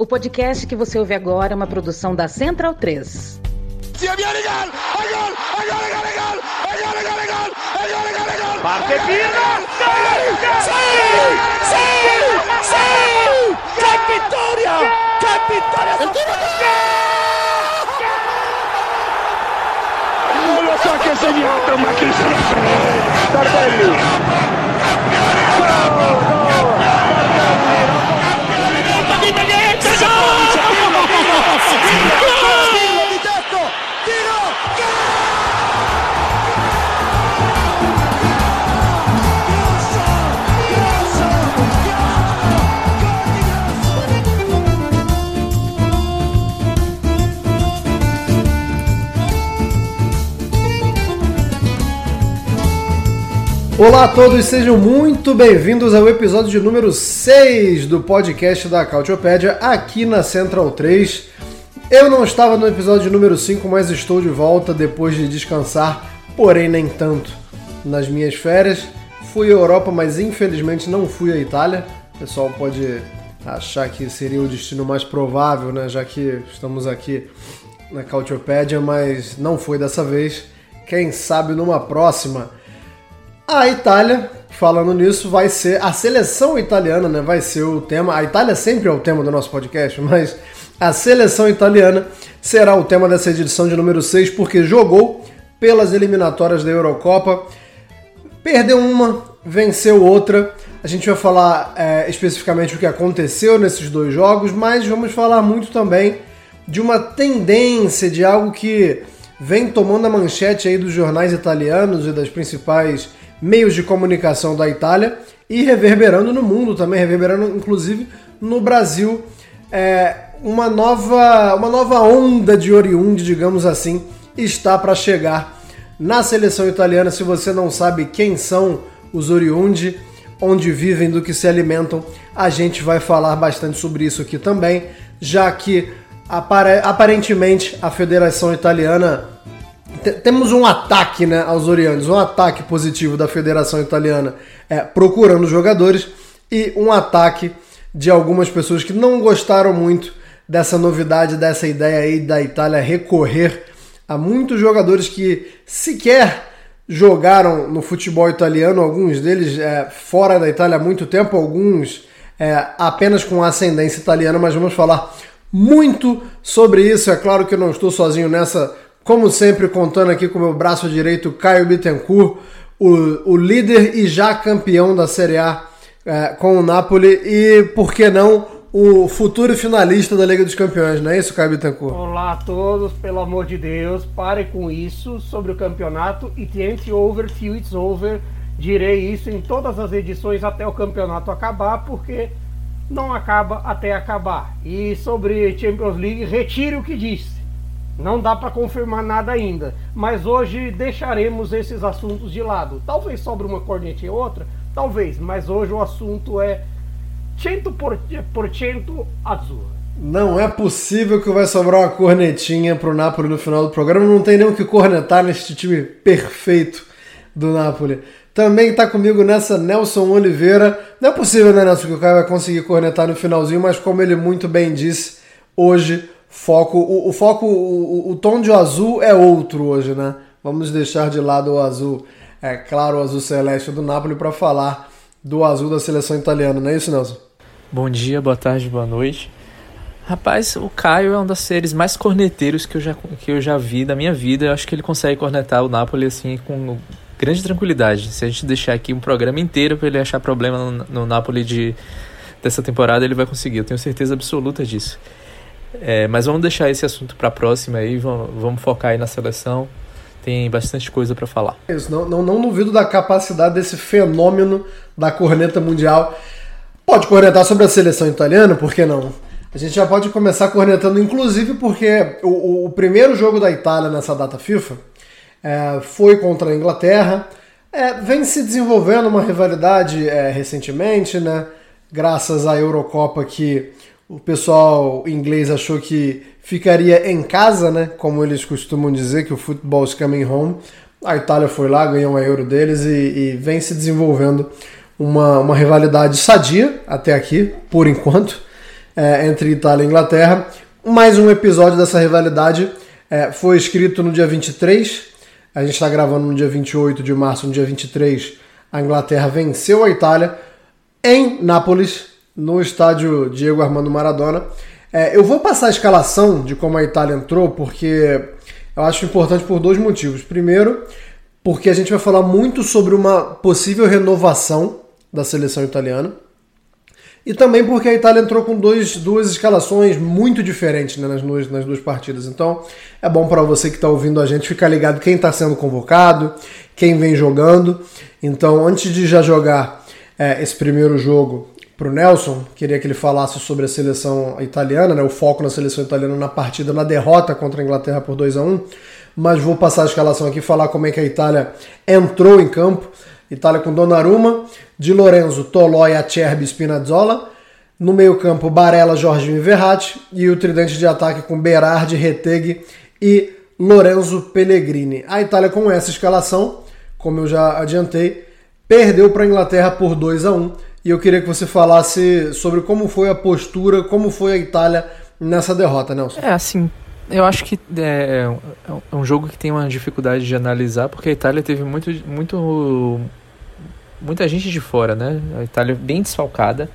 O podcast que você ouve agora é uma produção da Central 3. Parte Pirlo! ¡Sí! ¡Sí! ¡Qué victoria! ¡Qué victoria! Non lo so che ha segnato, ma chi se ne frega! Tardelli! Pirlo di Olá a todos, sejam muito bem-vindos ao episódio de número 6 do podcast da Cautiopédia aqui na Central 3. Eu não estava no episódio número 5, mas estou de volta depois de descansar, porém nem tanto. Nas minhas férias, fui à Europa, mas infelizmente não fui à Itália. O pessoal pode achar que seria o destino mais provável, né? Já que estamos aqui na Cautiopédia, mas não foi dessa vez. Quem sabe numa próxima. A Itália, falando nisso, vai ser a seleção italiana, né? Vai ser o tema. A Itália sempre é o tema do nosso podcast, mas a seleção italiana será o tema dessa edição de número 6, porque jogou pelas eliminatórias da Eurocopa, perdeu uma, venceu outra. A gente vai falar é, especificamente o que aconteceu nesses dois jogos, mas vamos falar muito também de uma tendência, de algo que vem tomando a manchete aí dos jornais italianos e das principais meios de comunicação da Itália e reverberando no mundo também, reverberando inclusive no Brasil. É, uma, nova, uma nova onda de oriundi, digamos assim, está para chegar na seleção italiana. Se você não sabe quem são os oriundi, onde vivem, do que se alimentam, a gente vai falar bastante sobre isso aqui também, já que apare aparentemente a Federação Italiana temos um ataque né, aos oriundos, um ataque positivo da Federação Italiana é, procurando jogadores e um ataque de algumas pessoas que não gostaram muito dessa novidade, dessa ideia aí da Itália recorrer a muitos jogadores que sequer jogaram no futebol italiano, alguns deles é, fora da Itália há muito tempo, alguns é, apenas com ascendência italiana, mas vamos falar muito sobre isso. É claro que eu não estou sozinho nessa como sempre, contando aqui com o meu braço direito, Caio Bittencourt, o, o líder e já campeão da Série A é, com o Napoli e, por que não, o futuro finalista da Liga dos Campeões, não é isso, Caio Bittencourt? Olá a todos, pelo amor de Deus, pare com isso sobre o campeonato e tente over till it's over. Direi isso em todas as edições até o campeonato acabar, porque não acaba até acabar. E sobre Champions League, retire o que disse. Não dá para confirmar nada ainda, mas hoje deixaremos esses assuntos de lado. Talvez sobre uma cornetinha ou outra, talvez, mas hoje o assunto é 100% azul. Não é possível que vai sobrar uma cornetinha pro Napoli no final do programa. Não tem nem o que cornetar neste time perfeito do Napoli. Também está comigo nessa Nelson Oliveira. Não é possível, né, Nelson, que o cara vai conseguir cornetar no finalzinho, mas como ele muito bem disse, hoje foco, o, o foco, o, o, tom de azul é outro hoje, né? Vamos deixar de lado o azul, é claro, o azul celeste do Napoli para falar do azul da seleção italiana, não é isso, Nelson? Bom dia, boa tarde, boa noite. Rapaz, o Caio é um dos seres mais corneteiros que eu já, que eu já vi da minha vida. Eu acho que ele consegue cornetar o Napoli assim com grande tranquilidade. Se a gente deixar aqui um programa inteiro para ele achar problema no, no Napoli de, dessa temporada, ele vai conseguir. Eu tenho certeza absoluta disso. É, mas vamos deixar esse assunto para a próxima aí, vamos, vamos, focar aí na seleção. Tem bastante coisa para falar. Isso, não, não, não duvido da capacidade desse fenômeno da corneta mundial. Pode cornetar sobre a seleção italiana, por que não? A gente já pode começar cornetando, inclusive porque o, o primeiro jogo da Itália nessa data FIFA é, foi contra a Inglaterra. É, vem se desenvolvendo uma rivalidade é, recentemente, né? Graças à Eurocopa que o pessoal inglês achou que ficaria em casa, né? Como eles costumam dizer, que o futebol is coming home. A Itália foi lá, ganhou uma euro deles e, e vem se desenvolvendo uma, uma rivalidade sadia até aqui, por enquanto. é, entre Itália e Inglaterra. Mais um episódio dessa rivalidade é, foi escrito no dia 23. A gente está gravando no dia 28 de março, no dia 23. A Inglaterra venceu a Itália em Nápoles, no estádio Diego Armando Maradona. É, eu vou passar a escalação de como a Itália entrou, porque eu acho importante por dois motivos. Primeiro, porque a gente vai falar muito sobre uma possível renovação da seleção italiana. E também porque a Itália entrou com dois, duas escalações muito diferentes né, nas, duas, nas duas partidas. Então é bom para você que está ouvindo a gente ficar ligado quem está sendo convocado, quem vem jogando. Então, antes de já jogar é, esse primeiro jogo para o Nelson, queria que ele falasse sobre a seleção italiana, né, o foco na seleção italiana na partida, na derrota contra a Inglaterra por 2 a 1 Mas vou passar a escalação aqui e falar como é que a Itália entrou em campo. Itália com Donnarumma, Di Lorenzo, Tolói, Acerbi, Spinazzola. No meio-campo, Barella, Jorginho e Verratti. E o tridente de ataque com Berardi, Retegui e Lorenzo Pellegrini. A Itália, com essa escalação, como eu já adiantei, perdeu para a Inglaterra por 2 a 1 E eu queria que você falasse sobre como foi a postura, como foi a Itália nessa derrota, Nelson. É, assim, eu acho que é, é um jogo que tem uma dificuldade de analisar, porque a Itália teve muito, muito muita gente de fora, né? A Itália bem desfalcada.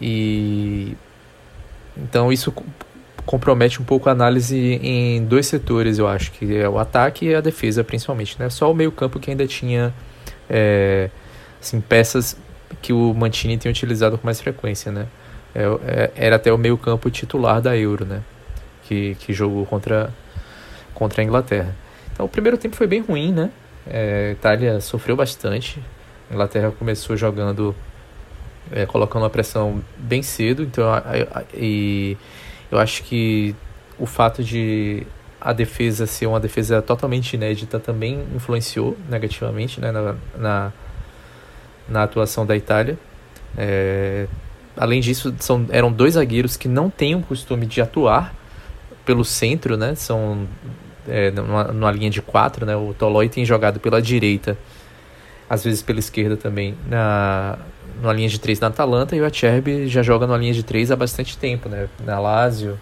E então isso compromete um pouco a análise em dois setores, eu acho, que é o ataque e a defesa, principalmente, né? Só o meio-campo que ainda tinha é, assim, peças que o Mantini tem utilizado com mais frequência, né? É, é, era até o meio-campo titular da Euro, né? Que, que jogou contra, contra a Inglaterra. Então o primeiro tempo foi bem ruim, né? É, a Itália sofreu bastante, a Inglaterra começou jogando, é, colocando uma pressão bem cedo, então e eu acho que o fato de a defesa ser uma defesa totalmente inédita também influenciou negativamente né, na, na, na atuação da Itália. É, além disso, são, eram dois zagueiros que não têm o costume de atuar pelo centro, né? São é, numa, numa linha de quatro, né? O Tolói tem jogado pela direita às vezes pela esquerda também, na, na linha de três na Atalanta, e o Acerbi já joga na linha de três há bastante tempo, né? Na Lazio,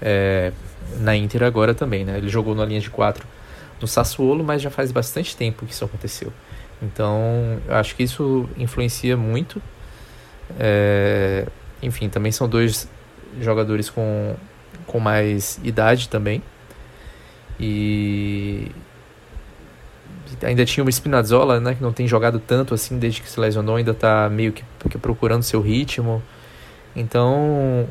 é, na Inter agora também, né? Ele jogou na linha de quatro no Sassuolo, mas já faz bastante tempo que isso aconteceu. Então, eu acho que isso influencia muito. É, enfim, também são dois jogadores com, com mais idade também. E, ainda tinha o Spinazzola, né, que não tem jogado tanto assim desde que se lesionou, ainda está meio que, que, procurando seu ritmo. Então,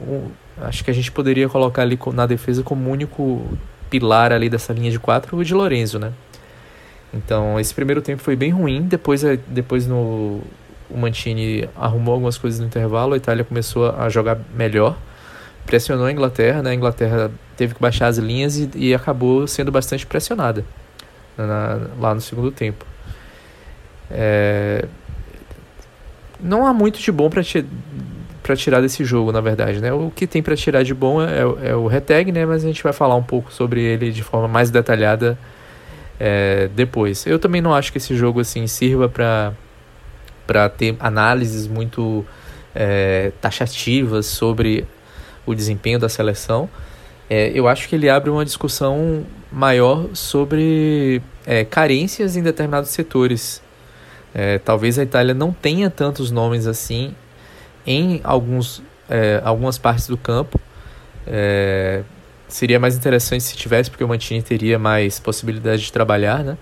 acho que a gente poderia colocar ali na defesa como único pilar ali dessa linha de quatro o de Lorenzo, né? Então, esse primeiro tempo foi bem ruim, depois, é, depois no, o Mantini arrumou algumas coisas no intervalo, a Itália começou a jogar melhor, pressionou a Inglaterra, né? A Inglaterra teve que baixar as linhas e, e acabou sendo bastante pressionada na, lá no segundo tempo. É, não há muito de bom para para tirar desse jogo, na verdade, né? O que tem para tirar de bom é, é, o Reteg, né? Mas a gente vai falar um pouco sobre ele de forma mais detalhada é, depois. Eu também não acho que esse jogo assim sirva para para ter análises muito é, taxativas sobre o desempenho da seleção. É, eu acho que ele abre uma discussão maior sobre é, carências em determinados setores. É, talvez a Itália não tenha tantos nomes assim em alguns, é, algumas partes do campo. Seria mais interessante se tivesse, porque o Mantini teria mais possibilidade de trabalhar, né?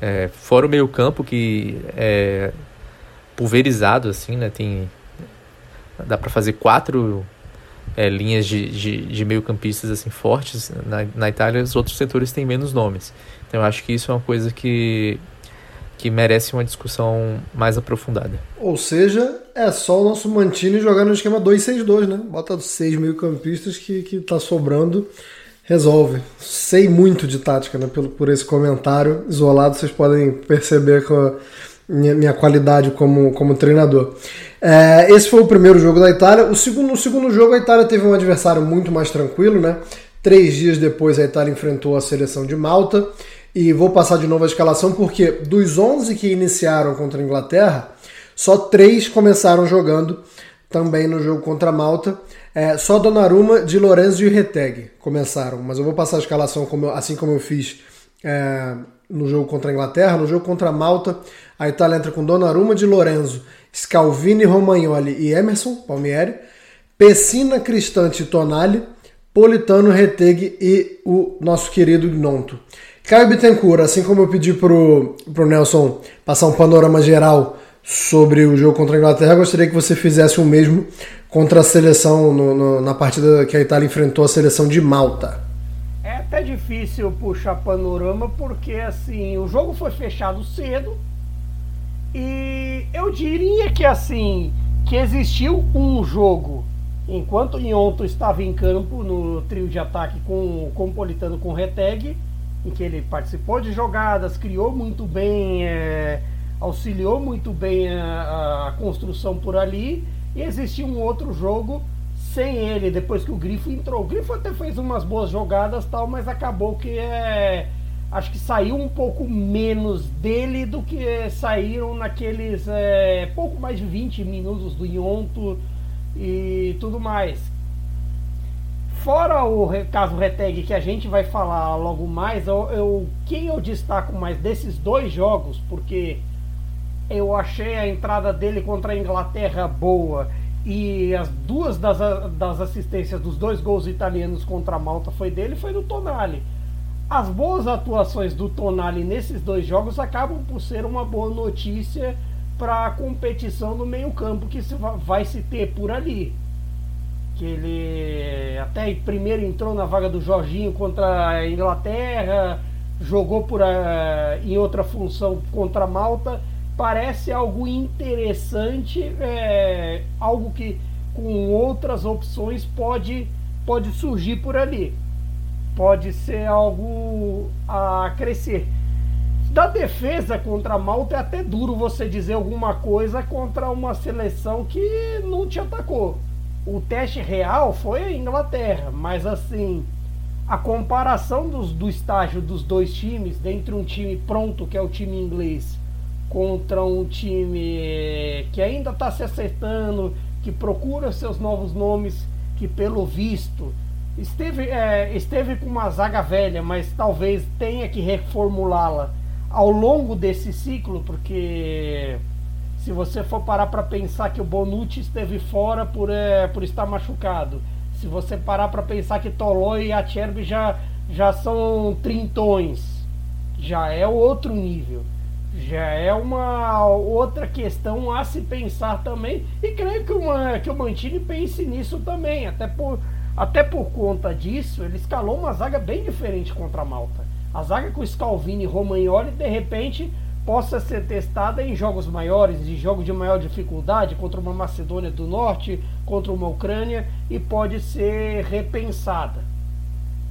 É, fora o meio campo que é pulverizado assim, né? Tem dá para fazer quatro é, linhas de, de, de meio-campistas assim, fortes. Na, na Itália, os outros setores têm menos nomes. Então, eu acho que isso é uma coisa que, que merece uma discussão mais aprofundada. Ou seja, é só o nosso Mantini jogar no esquema 2-6-2, né? Bota seis meio-campistas que, que tá sobrando, resolve. Sei muito de tática, né? Pelo, por esse comentário isolado, vocês podem perceber a minha, minha qualidade como, como treinador. É, esse foi o primeiro jogo da Itália. O segundo, no segundo jogo, a Itália teve um adversário muito mais tranquilo, né? Três dias depois, a Itália enfrentou a seleção de Malta. E vou passar de novo a escalação porque dos 11 que iniciaram contra a Inglaterra, só três começaram jogando também no jogo contra a Malta. É, só Donnarumma, de Lorenzo e Reteg começaram, mas eu vou passar a escalação como eu, assim como eu fiz é, no jogo contra a Inglaterra, no jogo contra a Malta. A Itália entra com Donnarumma, de Lorenzo, Scalvini, Romagnoli e Emerson, Palmieri, Pessina, Cristante e Tonali, Politano, Reteg e o nosso querido Gnonto. Caio Bittencourt, assim como eu pedi pro, pro Nelson passar um panorama geral sobre o jogo contra a Inglaterra, gostaria que você fizesse o mesmo contra a seleção no, no, na partida que a Itália enfrentou a seleção de Malta. É até difícil puxar panorama porque assim o jogo foi fechado cedo e eu diria que assim que existiu um jogo enquanto o Nhonto estava em campo no trio de ataque com, com Politano com Reteg em que ele participou de jogadas, criou muito bem, é, auxiliou muito bem a, a, construção por ali. E existia um outro jogo sem ele, depois que o Grifo entrou. O Grifo até fez umas boas jogadas tal, mas acabou que é. Acho que saiu um pouco menos dele do que saíram naqueles é, pouco mais de 20 minutos do Yonto e tudo mais. Fora o caso Reteg que a gente vai falar logo mais, eu, eu, quem eu destaco mais desses dois jogos, porque eu achei a entrada dele contra a Inglaterra boa e as duas das, das assistências dos dois gols italianos contra a Malta foi dele, foi do Tonali. As boas atuações do Tonali nesses dois jogos acabam por ser uma boa notícia para a competição no meio-campo que vai se ter por ali que ele até primeiro entrou na vaga do Jorginho contra a Inglaterra, jogou por a, em outra função contra a Malta. Parece algo interessante, é, algo que com outras opções pode, pode surgir por ali. Pode ser algo a crescer. Da defesa contra a Malta é até duro você dizer alguma coisa contra uma seleção que não te atacou o teste real foi Inglaterra, mas assim, a comparação dos, do estágio dos dois times, dentre um time pronto, que é o time inglês, contra um time que ainda está se acertando, que procura seus novos nomes, que pelo visto esteve, é, esteve com uma zaga velha, mas talvez tenha que reformulá-la ao longo desse ciclo, porque se você for parar para pensar que o Bonucci esteve fora por, é, por estar machucado, se você parar para pensar que Tolói e Acerbi já, já são trintões, já é outro nível. Já é uma outra questão a se pensar também. E creio que, uma, que o Mantini pense nisso também. Até por, até por conta disso, ele escalou uma zaga bem diferente contra a Malta. A zaga com Scalvini e Romagnoli, de repente, possa ser testada em jogos maiores, em jogos de maior dificuldade, contra uma Macedônia do Norte, contra uma Ucrânia, e pode ser repensada.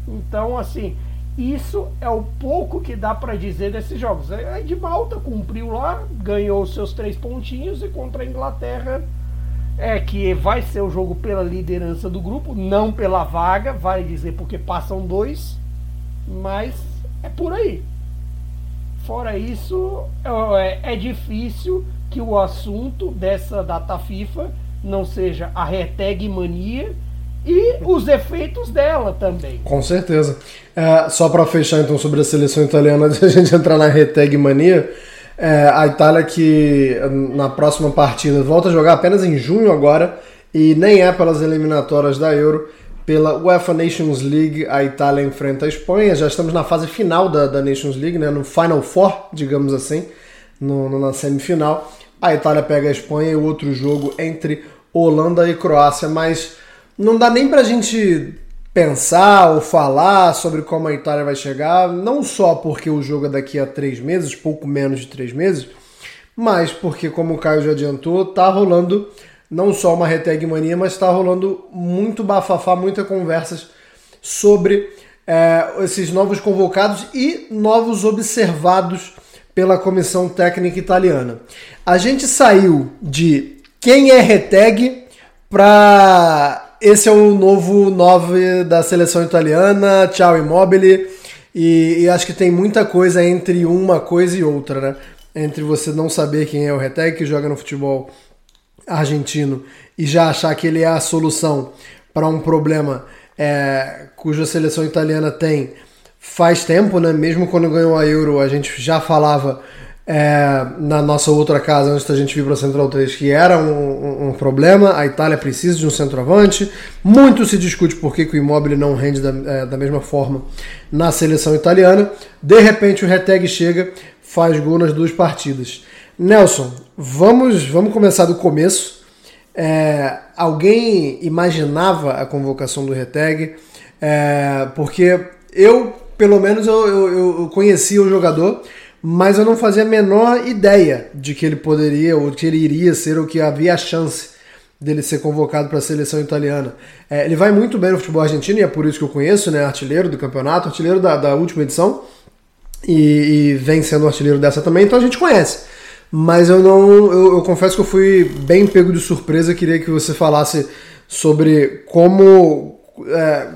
Então, assim, isso é o pouco que dá para dizer desses jogos. A de Malta cumpriu lá, ganhou seus três pontinhos, e contra a Inglaterra, é que vai ser o jogo pela liderança do grupo, não pela vaga, vale dizer, porque passam dois, mas é por aí. Fora isso, é, é difícil que o assunto dessa data FIFA não seja a retag mania e os efeitos dela também. Com certeza. É, só para fechar então sobre a seleção italiana, antes a gente entrar na retag mania, é, a Itália que na próxima partida volta a jogar apenas em junho agora e nem é pelas eliminatórias da Euro, pela UEFA Nations League, a Itália enfrenta a Espanha. Já estamos na fase final da, da Nations League, né? no Final Four, digamos assim, no, no, na semifinal. A Itália pega a Espanha e o outro jogo entre Holanda e Croácia. Mas não dá nem pra gente pensar ou falar sobre como a Itália vai chegar, não só porque o jogo é daqui a três meses, pouco menos de três meses, mas porque, como o Caio já adiantou, tá rolando não só uma retag mania, mas está rolando muito bafafá, muitas conversas sobre é, esses novos convocados e novos observados pela comissão técnica italiana. A gente saiu de quem é retag para esse é o novo 9 da seleção italiana, tchau Immobile, e, e, acho que tem muita coisa entre uma coisa e outra, né? Entre você não saber quem é o retag que joga no futebol argentino e já achar que ele é a solução para um problema é, cuja seleção italiana tem faz tempo, né? Mesmo quando ganhou a Euro, a gente já falava é, na nossa outra casa, antes da gente vir para Central 3, que era um, um, um, problema. A Itália precisa de um centroavante. Muito se discute por que, que o Immobile não rende da, é, da mesma forma na seleção italiana. De repente, o Reteg chega, faz gol nas duas partidas. Nelson, vamos, vamos começar do começo. É, alguém imaginava a convocação do Reteg? É, porque eu, pelo menos, eu, eu, eu conhecia o jogador mas eu não fazia a menor ideia de que ele poderia, ou que ele iria ser, ou que havia a chance dele ser convocado para a seleção italiana. É, ele vai muito bem no futebol argentino, e é por isso que eu conheço, né? Artilheiro do campeonato, artilheiro da, da última edição, e, e, vem sendo artilheiro dessa também, então a gente conhece. Mas eu não. Eu, eu confesso que eu fui bem pego de surpresa, queria que você falasse sobre como. É,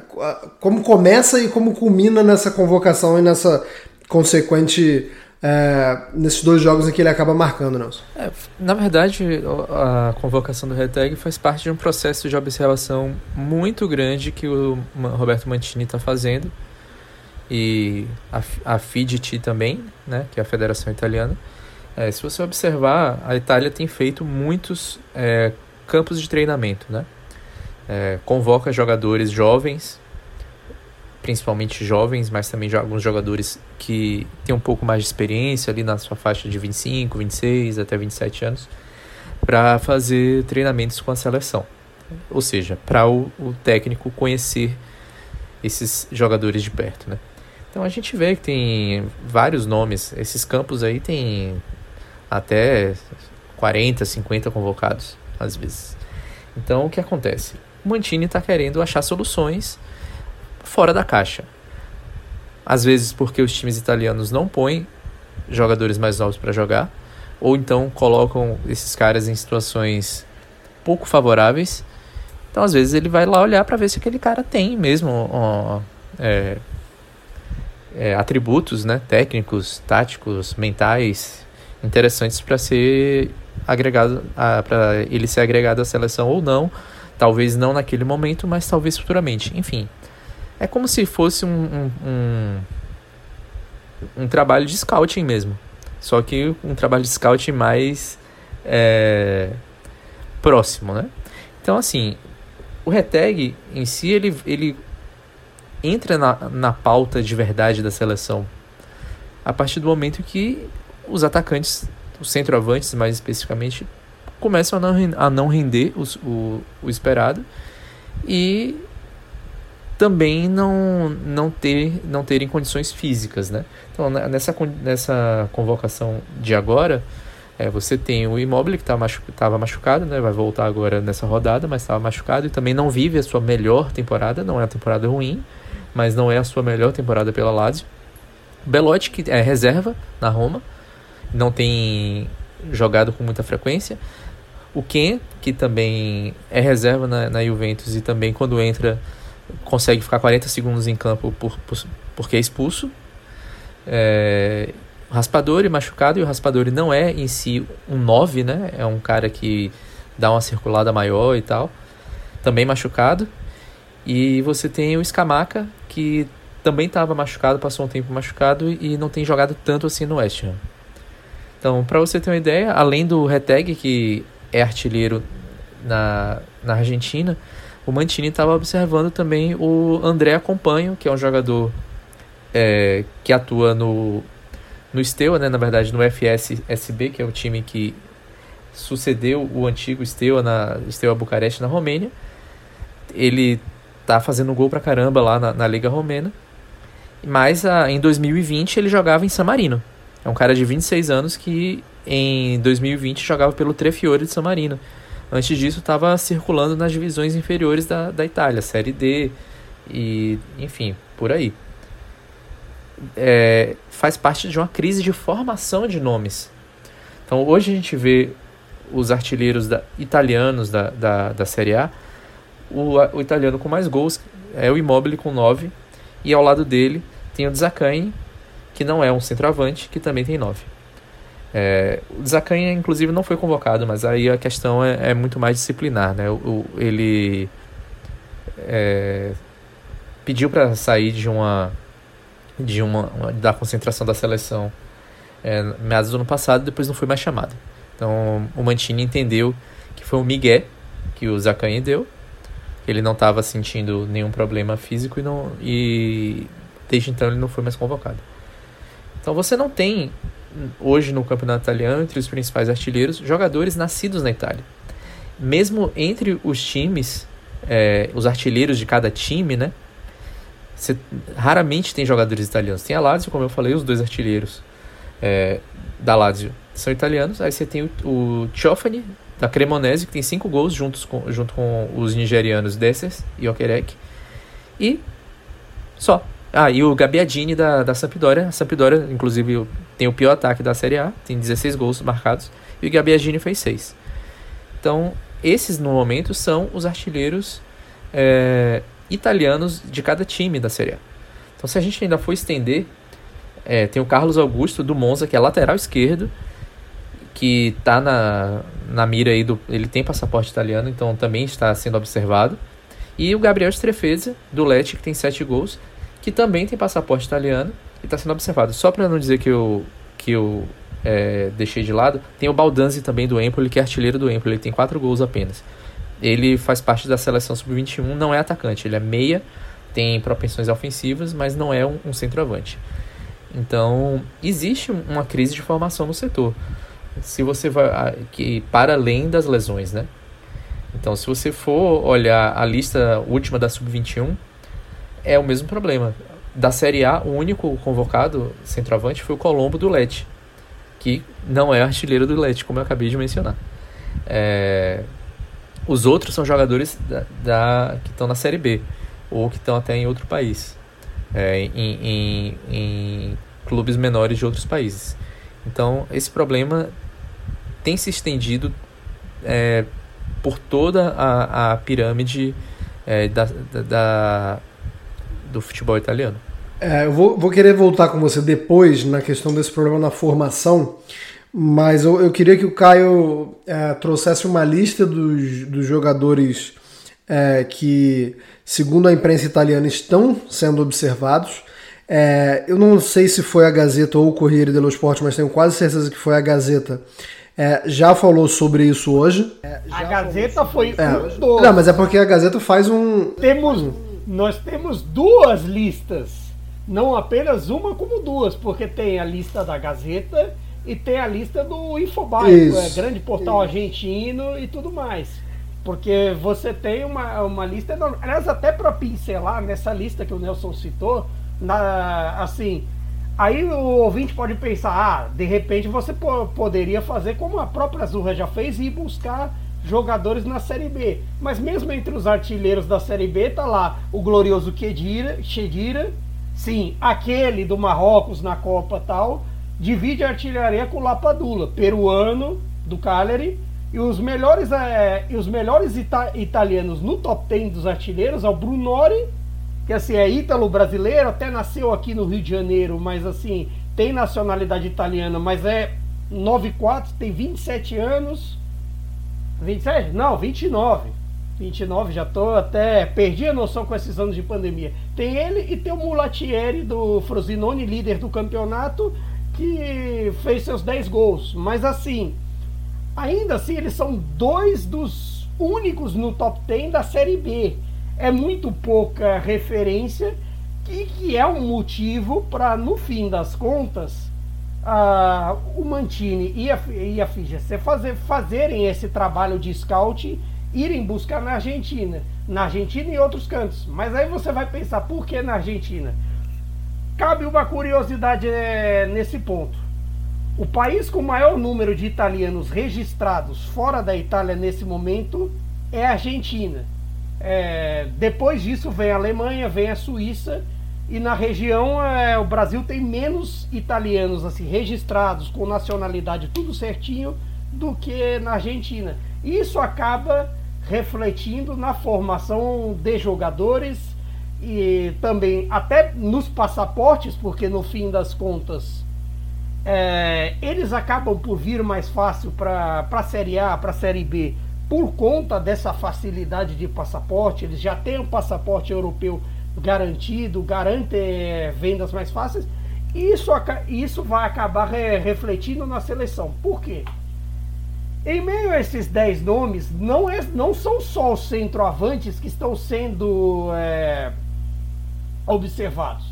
como começa e como culmina nessa convocação e nessa consequente é, nesses dois jogos em que ele acaba marcando, Nelson. É, na verdade, a convocação do Reteg faz parte de um processo de observação muito grande que o Roberto Mantini está fazendo e a, a FIDT também, né, que é a Federação Italiana. É, se você observar, a Itália tem feito muitos é, campos de treinamento, né? É, convoca jogadores jovens principalmente jovens, mas também alguns jogadores que têm um pouco mais de experiência ali na sua faixa de 25, 26 até 27 anos, para fazer treinamentos com a seleção. Ou seja, para o, o, técnico conhecer esses jogadores de perto, né? Então a gente vê que tem vários nomes, esses campos aí tem até 40, 50 convocados às vezes. Então o que acontece? O Mantini está querendo achar soluções fora da caixa. Às vezes porque os times italianos não põem jogadores mais novos para jogar, ou então colocam esses caras em situações pouco favoráveis. Então, às vezes, ele vai lá olhar para ver se aquele cara tem mesmo ó, é, é, atributos né, técnicos, táticos, mentais interessantes para ser agregado, para ele ser agregado à seleção ou não. Talvez não naquele momento, mas talvez futuramente. Enfim, é como se fosse um, um, um, um trabalho de scouting mesmo. Só que um trabalho de scouting mais é, próximo, né? Então, assim, o retag em si, ele, ele entra na, na pauta de verdade da seleção a partir do momento que os atacantes, os centroavantes mais especificamente, começam a não, a não render o, o esperado e também não, não, ter, não terem condições físicas, né? Então, nessa, nessa convocação de agora, é, você tem o Immobile que estava tá machu machucado, né? Vai voltar agora nessa rodada, mas estava machucado e também não vive a sua melhor temporada, não é uma temporada ruim, mas não é a sua melhor temporada pela Lazio. Belotti, que é reserva na Roma, não tem jogado com muita frequência. O Ken, que também é reserva na, na Juventus e também quando entra consegue ficar 40 segundos em campo por, por porque é expulso. É, raspador e machucado, e o raspador não é em si um 9, né? É um cara que dá uma circulada maior e tal. Também machucado. E você tem o Scamaca, que também estava machucado, passou um tempo machucado e não tem jogado tanto assim no West Ham. Então, para você ter uma ideia, além do Reteg, que é artilheiro na, na Argentina, o Mantini estava observando também o André Acompanho, que é um jogador é, que atua no, no Steaua, né? na verdade no FSSB, que é o time que sucedeu o antigo Steaua, na, Steaua Bucareste na Romênia. Ele tá fazendo gol pra caramba lá na, na Liga Romena. Mas a, em 2020 ele jogava em San Marino. É um cara de 26 anos que em 2020 jogava pelo Trefiore de San Marino. Antes disso, estava circulando nas divisões inferiores da, da Itália, Série D e, enfim, por aí. É, faz parte de uma crise de formação de nomes. Então, hoje a gente vê os artilheiros da, italianos da, da, da Série A. O, o italiano com mais gols é o Immobile com 9. E ao lado dele tem o Zaccaini, que não é um centroavante, que também tem 9. É, o Zacanha, inclusive, não foi convocado, mas aí a questão é, é muito mais disciplinar, né? O, ele é, pediu para sair de uma de uma da concentração da seleção é, meados do ano passado, depois não foi mais chamado. Então o Mantini entendeu que foi um migué que o Zacanhe deu, ele não estava sentindo nenhum problema físico e, não, e desde então ele não foi mais convocado. Então você não tem hoje no campeonato italiano entre os principais artilheiros jogadores nascidos na Itália. Mesmo entre os times, é, os artilheiros de cada time, né? Você raramente tem jogadores italianos. Tem a Lazio, como eu falei, os dois artilheiros é, da Lazio são italianos. Aí você tem o, o Ciofani, da Cremonese, que tem cinco gols juntos com, junto com os nigerianos Dessers e Okerek. E só. Ah, e o Gabbiadini da, da Sampdoria. A Sampdoria, inclusive, tem o pior ataque da Série A, tem 16 gols marcados, e o Gabbiadini fez 6. Então, esses, no momento, são os artilheiros é, italianos de cada time da Série A. Então, se a gente ainda for estender, é, tem o Carlos Augusto do Monza, que é lateral esquerdo, que está na, na mira aí do. Ele tem passaporte italiano, então também está sendo observado. E o Gabriel Strefeza, do Lecce, que tem 7 gols, que também tem passaporte italiano e está sendo observado. Só para não dizer que eu, que eu é, deixei de lado, tem o Baldanzi também do Empoli, que é artilheiro do Empoli, ele tem 4 gols apenas. Ele faz parte da seleção sub-21, não é atacante, ele é meia, tem propensões ofensivas, mas não é um, um centroavante. Então, existe uma crise de formação no setor. Se você vai que para além das lesões, né? Então, se você for olhar a lista última da sub-21, é o mesmo problema. Da Série A, o único convocado centroavante foi o Colombo do Lete, que não é artilheiro do Lete, como eu acabei de mencionar. É... Os outros são jogadores da, da que estão na Série B, ou que estão até em outro país, é, em, em, em clubes menores de outros países. Então, esse problema tem se estendido é, por toda a, a pirâmide é, da, da, do futebol italiano. É, eu vou, vou, querer voltar com você depois na questão desse problema na formação, mas eu, eu queria que o Caio é, trouxesse uma lista dos, dos jogadores é, que, segundo a imprensa italiana, estão sendo observados. É, eu não sei se foi a Gazeta ou o Corriere dello Sport, mas tenho quase certeza que foi a Gazeta. É, já falou sobre isso hoje. É, a Gazeta foi é, um dos... Não, mas é porque a Gazeta faz um. Temos nós temos duas listas, não apenas uma, como duas, porque tem a lista da Gazeta e tem a lista do Infobairro, é grande portal Isso. argentino e tudo mais. Porque você tem uma, uma lista enorme. Aliás, até para pincelar nessa lista que o Nelson citou, na, assim, aí o ouvinte pode pensar, ah, de repente você poderia fazer como a própria Zurra já fez e ir buscar jogadores na Série B. Mas mesmo entre os artilheiros da Série B tá lá o glorioso Kedira, Chedira, sim, aquele do Marrocos na Copa tal, divide a artilharia com o Lapadula, peruano do Cagliari, e os melhores, é, e os melhores ita italianos no top 10 dos artilheiros é o Brunori, que assim é ítalo brasileiro, até nasceu aqui no Rio de Janeiro, mas assim, tem nacionalidade italiana, mas é 9'4, tem 27 anos 27? Não, 29. 29, já tô até. Perdi a noção com esses anos de pandemia. Tem ele e tem o Mulatieri do Frosinone, líder do campeonato, que fez seus 10 gols. Mas assim, ainda assim, eles são dois dos únicos no top 10 da Série B. É muito pouca referência, que, que é um motivo para, no fim das contas, o Mantini e a, e a fazer, fazerem esse trabalho de scout, irem buscar na Argentina. Na Argentina e outros cantos. Mas aí você vai pensar, por que na Argentina? Cabe uma curiosidade é, nesse ponto. O país com o maior número de italianos registrados fora da Itália nesse momento é a Argentina. É, depois disso vem a Alemanha, vem a Suíça e na região é, o Brasil tem menos italianos assim registrados com nacionalidade tudo certinho do que na Argentina. Isso acaba refletindo na formação de jogadores e também até nos passaportes, porque no fim das contas é, eles acabam por vir mais fácil para a Série A, para a Série B, por conta dessa facilidade de passaporte, eles já têm um passaporte europeu garantido, garante é, vendas mais fáceis, isso, isso vai acabar refletindo na seleção. Por quê? Em meio a esses 10 nomes, não, é, não são só os centroavantes que estão sendo é, observados.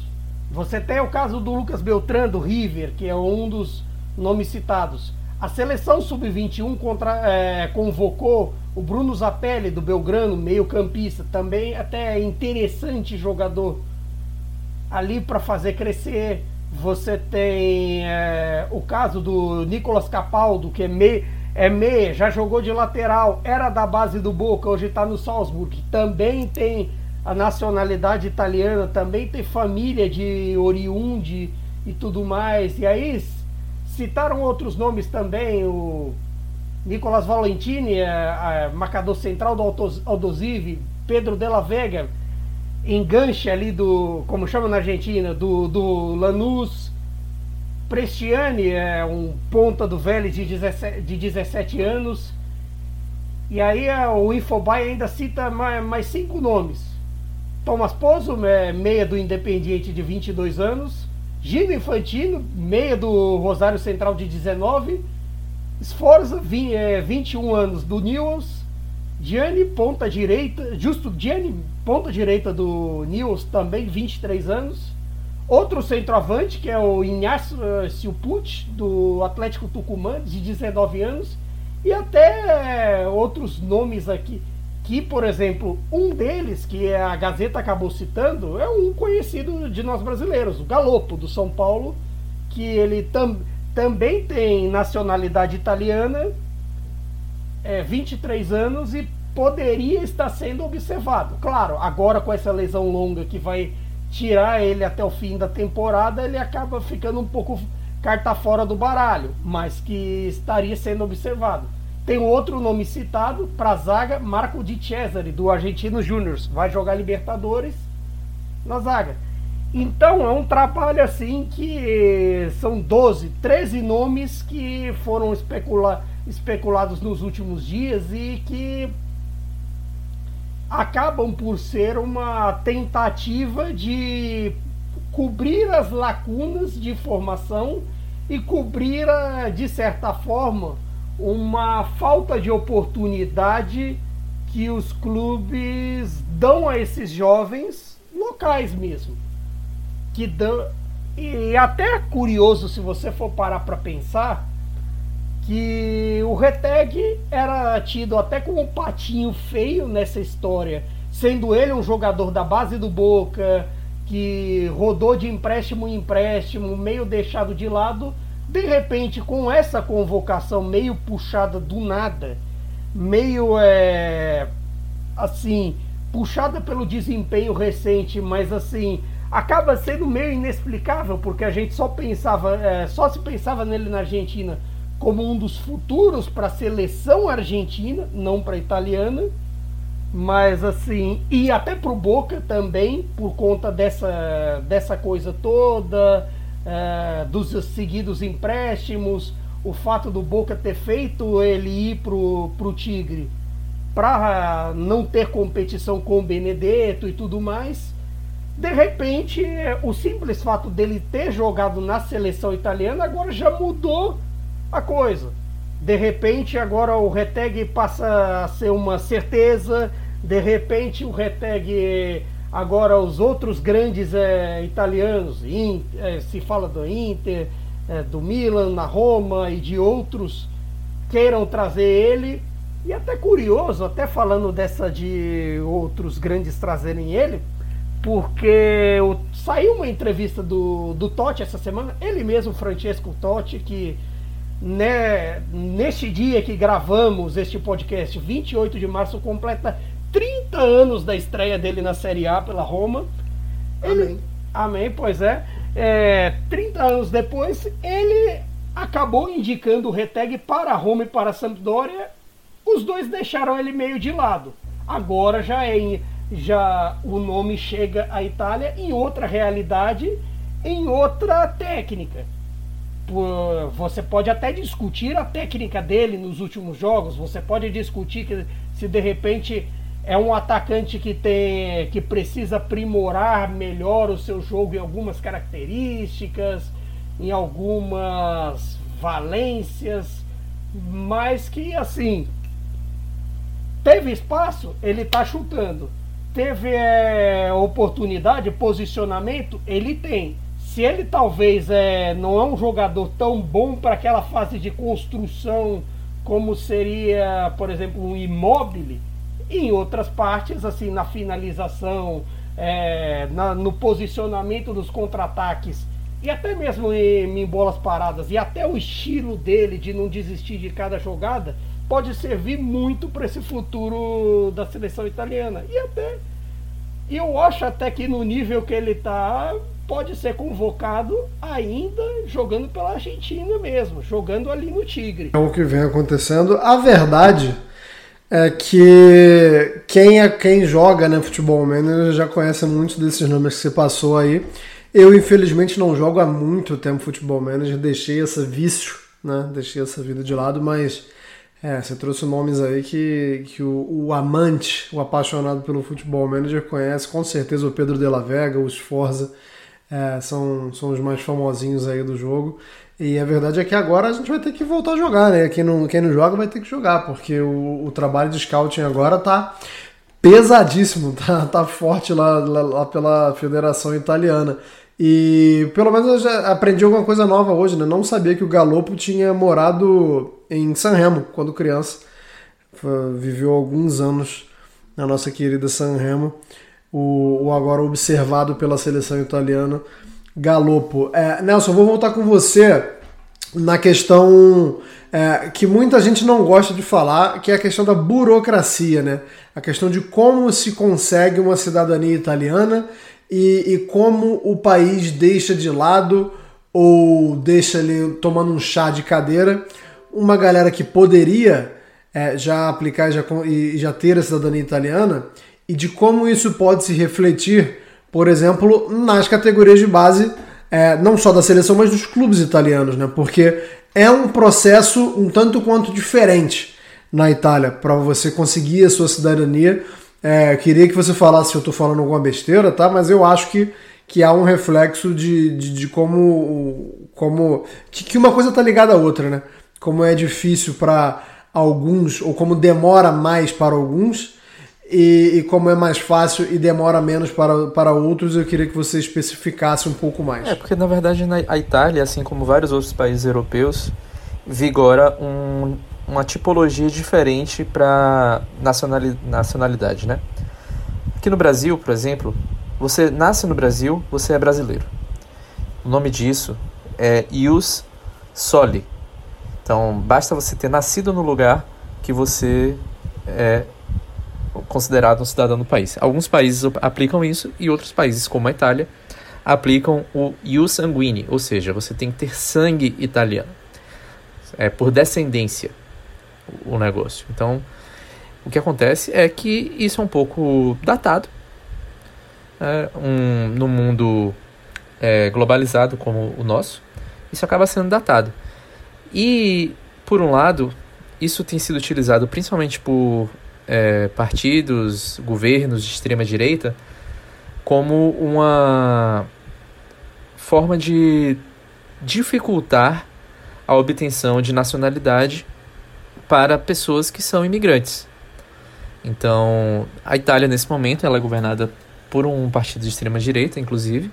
Você tem o caso do Lucas Beltrán, do River, que é um dos nomes citados. A seleção sub-21 é, convocou o Bruno Zapelli, do Belgrano, meio-campista, também até interessante jogador ali para fazer crescer. Você tem é, o caso do Nicolas Capaldo, que é meio é meia, já jogou de lateral, era da base do Boca, hoje está no Salzburg. Também tem a nacionalidade italiana, também tem família de oriundi e tudo mais. E aí citaram outros nomes também, o Nicolas Valentini, é, é, marcador central do Aldosive, Pedro Della Vega, enganche ali do, como chama na Argentina, do, do Lanús. Prestiani é um ponta do Vélez de 17, de 17 anos. E aí o Infobae ainda cita mais, mais cinco nomes. Thomas Pozzo, é, meia do Independiente de 22 anos. Gino Infantino, meia do Rosário Central de 19. Sforza, 20, é, 21 anos do Newells. Gianni, ponta direita. Justo Gianni, ponta direita do Newells, também 23 anos. Outro centroavante, que é o Inácio Silpucci, do Atlético Tucumã, de 19 anos, e até outros nomes aqui, que, por exemplo, um deles, que a Gazeta acabou citando, é um conhecido de nós brasileiros, o Galopo, do São Paulo, que ele tam, também tem nacionalidade italiana, é, 23 anos e poderia estar sendo observado. Claro, agora com essa lesão longa que vai tirar ele até o fim da temporada, ele acaba ficando um pouco carta fora do baralho, mas que estaria sendo observado. Tem outro nome citado para a zaga, Marco Di Cesare, do Argentino Júnior. Vai jogar Libertadores na zaga. Então é um trabalho assim que são 12, 13 nomes que foram especula especulados nos últimos dias e que acabam por ser uma tentativa de cobrir as lacunas de formação e cobrir, de certa forma, uma falta de oportunidade que os clubes dão a esses jovens locais mesmo. Que dão, e até curioso se você for parar para pensar que o Reteg era tido até como um patinho feio nessa história, sendo ele um jogador da base do Boca, que rodou de empréstimo em empréstimo, meio deixado de lado, de repente com essa convocação meio puxada do nada, meio é, assim, puxada pelo desempenho recente, mas assim, acaba sendo meio inexplicável, porque a gente só pensava, é, só se pensava nele na Argentina como um dos futuros para a seleção argentina, não para a italiana, mas assim, e até para o Boca também, por conta dessa, dessa coisa toda, é, dos seguidos empréstimos, o fato do Boca ter feito ele ir para o Tigre para não ter competição com o Benedetto e tudo mais. De repente, o simples fato dele ter jogado na seleção italiana agora já mudou a coisa. De repente, agora o Reteg passa a ser uma certeza. De repente, o Reteg, agora os outros grandes é, italianos, é, se fala do Inter, é, do Milan, na Roma e de outros, queiram trazer ele. E até curioso, até falando dessa de outros grandes trazerem ele, porque saiu uma entrevista do, do Totti essa semana, ele mesmo, Francesco Totti, que né, neste dia que gravamos este podcast, 28 de março, completa 30 anos da estreia dele na Série A pela Roma. Ele, amém. Amém, pois é. é. 30 anos depois, ele acabou indicando o Reteg para a Roma e para a Sampdoria. Os dois deixaram ele meio de lado. Agora já é já o nome chega à Itália em outra realidade, em outra técnica. você pode até discutir a técnica dele nos últimos jogos, você pode discutir que se de repente é um atacante que tem que precisa aprimorar melhor o seu jogo em algumas características, em algumas valências, mas que assim teve espaço, ele está chutando. Teve é, oportunidade, posicionamento, ele tem. Se ele talvez é, não é um jogador tão bom para aquela fase de construção como seria, por exemplo, um imóvel, em outras partes, assim, na finalização, é, na, no posicionamento dos contra-ataques e até mesmo em, em, bolas paradas e até o estilo dele de não desistir de cada jogada pode servir muito para esse futuro da seleção italiana e até eu acho até que no nível que ele está pode ser convocado ainda jogando pela Argentina mesmo jogando ali no Tigre é o que vem acontecendo a verdade é que quem é quem joga né, futebol manager já conhece muitos desses nomes que você passou aí. Eu, infelizmente, não jogo há muito tempo futebol manager, deixei esse vício, né? Deixei essa vida de lado, mas é, você trouxe nomes aí que, que o, o amante, o apaixonado pelo futebol manager conhece, com certeza o Pedro de la Vega, o Sforza, é, são, são os mais famosinhos aí do jogo. E a verdade é que agora a gente vai ter que voltar a jogar, né? Quem não, quem não joga vai ter que jogar, porque o, o trabalho de scouting agora tá pesadíssimo, tá, tá forte lá, lá, lá, pela Federação Italiana. E pelo menos eu já aprendi alguma coisa nova hoje, né? Não sabia que o Galopo tinha morado em Sanremo quando criança. Viveu alguns anos na nossa querida Sanremo. O, o agora observado pela seleção italiana Galopo. É, Nelson, vou voltar com você na questão é, que muita gente não gosta de falar, que é a questão da burocracia, né? A questão de como se consegue uma cidadania italiana e, e como o país deixa de lado ou deixa ali tomando um chá de cadeira uma galera que poderia é, já aplicar já, e já ter a cidadania italiana e de como isso pode se refletir por exemplo, nas categorias de base, é, não só da seleção, mas dos clubes italianos, né? Porque é um processo um tanto quanto diferente na Itália para você conseguir a sua cidadania. É, queria que você falasse se eu estou falando alguma besteira, tá? Mas eu acho que, que há um reflexo de, de, de como. como que, que uma coisa está ligada à outra, né? Como é difícil para alguns, ou como demora mais para alguns e, e, como é mais fácil e demora menos para, para outros, eu queria que você especificasse um pouco mais. É, porque na verdade na, a Itália, assim como vários outros países europeus, vigora um, uma tipologia diferente para nacionalidade, né? Aqui no Brasil, por exemplo, você nasce no Brasil, você é brasileiro. O nome disso é ius soli. Então, basta você ter nascido no lugar que você é considerado um cidadão do país. Alguns países aplicam isso e outros países, como a Itália, aplicam o ius sanguine, ou seja, você tem que ter sangue italiano. É por descendência o negócio. Então, o que acontece é que isso é um pouco datado. É, um, no mundo é, globalizado como o nosso, isso acaba sendo datado. E, por um lado, isso tem sido utilizado principalmente por é, partidos, governos de extrema direita como uma forma de dificultar a obtenção de nacionalidade para pessoas que são imigrantes. Então, a Itália nesse momento ela é governada por um partido de extrema direita, inclusive,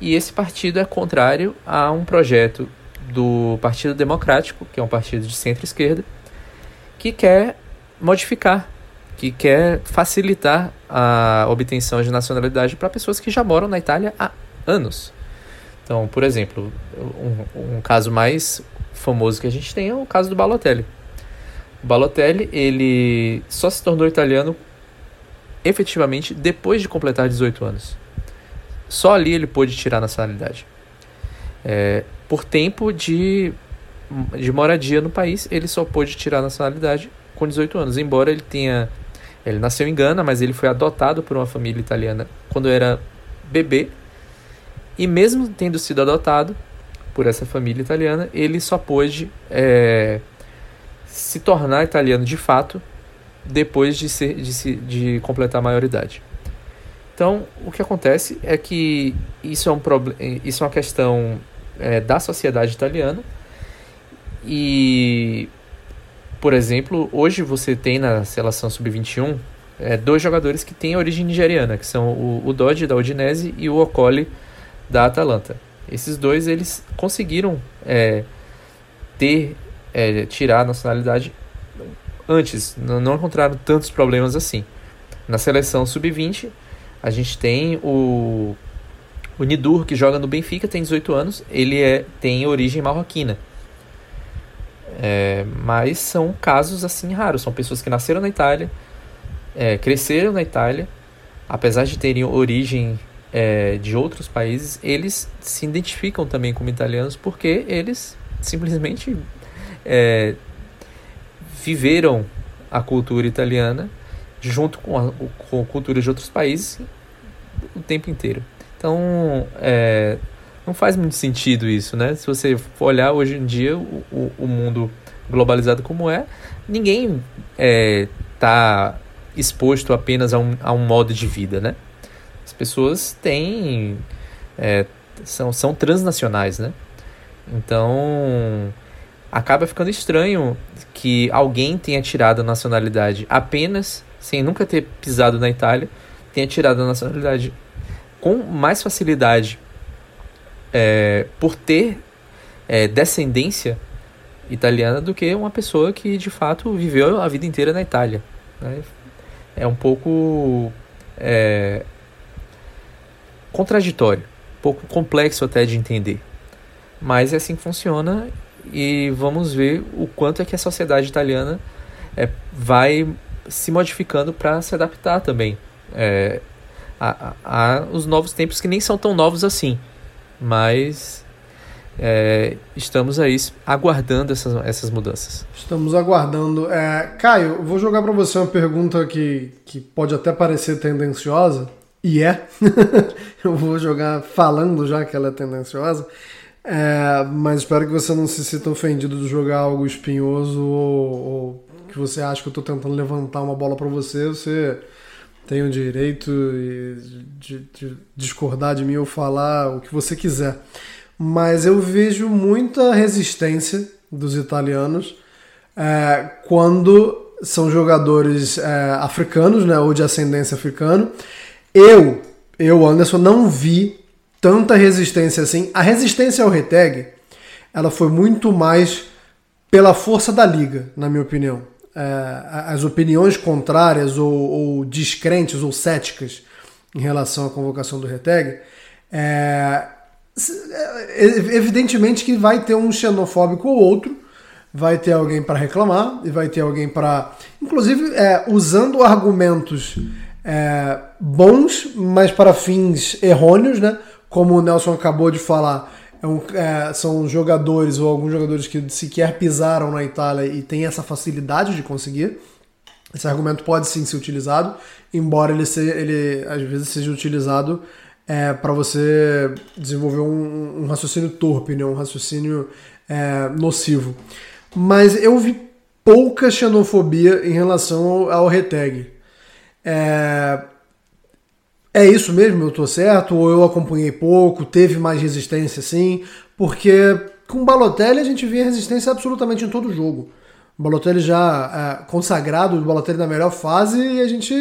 e esse partido é contrário a um projeto do Partido Democrático, que é um partido de centro-esquerda, que quer modificar que quer facilitar a obtenção de nacionalidade para pessoas que já moram na Itália há anos. Então, por exemplo, um, um, caso mais famoso que a gente tem é o caso do Balotelli. O Balotelli, ele só se tornou italiano efetivamente depois de completar 18 anos. Só ali ele pôde tirar a nacionalidade. É, por tempo de, de moradia no país, ele só pôde tirar a nacionalidade com 18 anos, embora ele tenha ele nasceu em Gana, mas ele foi adotado por uma família italiana quando era bebê. E mesmo tendo sido adotado por essa família italiana, ele só pôde é, se tornar italiano de fato depois de, ser, de, se, de completar a maioridade. Então, o que acontece é que isso é, um isso é uma questão é, da sociedade italiana e, por exemplo, hoje você tem na seleção sub-21 é, dois jogadores que têm origem nigeriana, que são o, o Dodge da Udinese e o Okoli da Atalanta. Esses dois eles conseguiram é, ter é, tirar a nacionalidade antes, não encontraram tantos problemas assim. Na seleção sub-20, a gente tem o, o Nidur, que joga no Benfica, tem 18 anos, ele é, tem origem marroquina. É, mas são casos assim raros, são pessoas que nasceram na Itália, é, cresceram na Itália, apesar de terem origem é, de outros países, eles se identificam também como italianos porque eles simplesmente é, viveram a cultura italiana junto com a, com a cultura de outros países o tempo inteiro. Então, é, não faz muito sentido isso, né? Se você for olhar hoje em dia o, o, o mundo globalizado como é, ninguém está é, exposto apenas a um, a um modo de vida, né? As pessoas têm. É, são, são transnacionais, né? Então acaba ficando estranho que alguém tenha tirado a nacionalidade apenas, sem nunca ter pisado na Itália, tenha tirado a nacionalidade com mais facilidade é, por ter é, descendência italiana do que uma pessoa que de fato viveu a vida inteira na Itália. Né? É um pouco é, contraditório, um pouco complexo até de entender. Mas é assim que funciona e vamos ver o quanto é que a sociedade italiana é, vai se modificando para se adaptar também é, a, a, a, os novos tempos que nem são tão novos assim. Mas é, estamos aí aguardando essas, essas mudanças. Estamos aguardando. É, Caio, vou jogar para você uma pergunta que, que pode até parecer tendenciosa, e é. Eu vou jogar falando já que ela é tendenciosa. É, mas espero que você não se sinta ofendido de jogar algo espinhoso ou, ou que você acha que eu estou tentando levantar uma bola para você. Você tem o direito de, de discordar de mim ou falar o que você quiser mas eu vejo muita resistência dos italianos é, quando são jogadores é, africanos, né, ou de ascendência africana. Eu, eu Anderson, não vi tanta resistência assim. A resistência ao retag, ela foi muito mais pela força da liga, na minha opinião. É, as opiniões contrárias ou, ou, descrentes ou céticas em relação à convocação do retag é, é, evidentemente que vai ter um xenofóbico ou outro, vai ter alguém para reclamar e vai ter alguém para, inclusive, é, usando argumentos é, bons, mas para fins errôneos, né? Como o Nelson acabou de falar, é um, é, são jogadores ou alguns jogadores que sequer pisaram na Itália e têm essa facilidade de conseguir. Esse argumento pode sim ser utilizado, embora ele, seja, ele às vezes seja utilizado é, para você desenvolver um, um, raciocínio torpe, né? um raciocínio é, nocivo. Mas eu vi pouca xenofobia em relação ao, ao retag. É, é isso mesmo? Eu tô certo? Ou eu acompanhei pouco? Teve mais resistência sim? Porque com Balotelli a gente via resistência absolutamente em todo jogo. O Balotelli já é, consagrado, o Balotelli na melhor fase, e a gente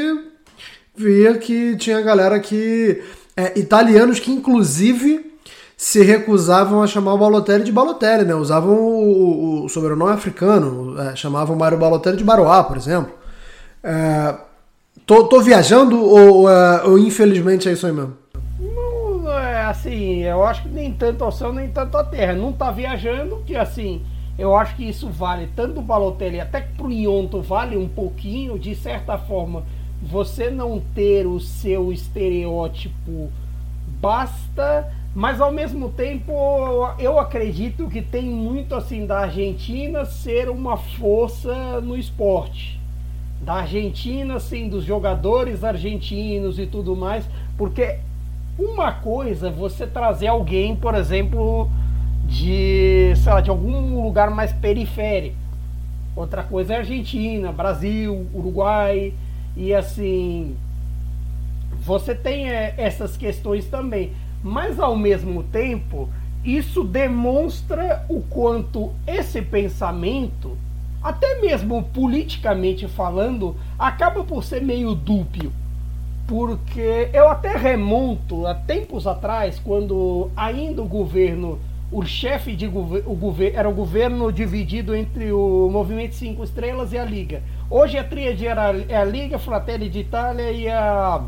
via que tinha galera que é, italianos que inclusive se recusavam a chamar o Balotelli de Balotelli, né? Usavam o, o sobrenome africano, é, chamavam Mário Balotelli de Baroá, por exemplo. É, tô, tô, viajando ou, é, ou, infelizmente é isso aí mesmo? Não, é assim, eu acho que nem tanto ao céu, nem tanto à terra. Não tá viajando, que assim, eu acho que isso vale tanto o Balotelli até que pro Ionto vale um pouquinho, de certa forma você não ter o seu estereótipo basta, mas ao mesmo tempo eu acredito que tem muito assim da Argentina ser uma força no esporte. Da Argentina, assim, dos jogadores argentinos e tudo mais, porque uma coisa é você trazer alguém, por exemplo, de, sei lá, de algum lugar mais periférico. Outra coisa é Argentina, Brasil, Uruguai e assim. Você tem é, essas questões também, mas ao mesmo tempo isso demonstra o quanto esse pensamento, até mesmo politicamente falando, acaba por ser meio dúbio. Porque eu até remonto a tempos atrás, quando ainda o governo, o chefe de governo, era o governo dividido entre o Movimento Cinco Estrelas e a Liga. Hoje a tríade era é a Liga, Fratelli d'Italia e a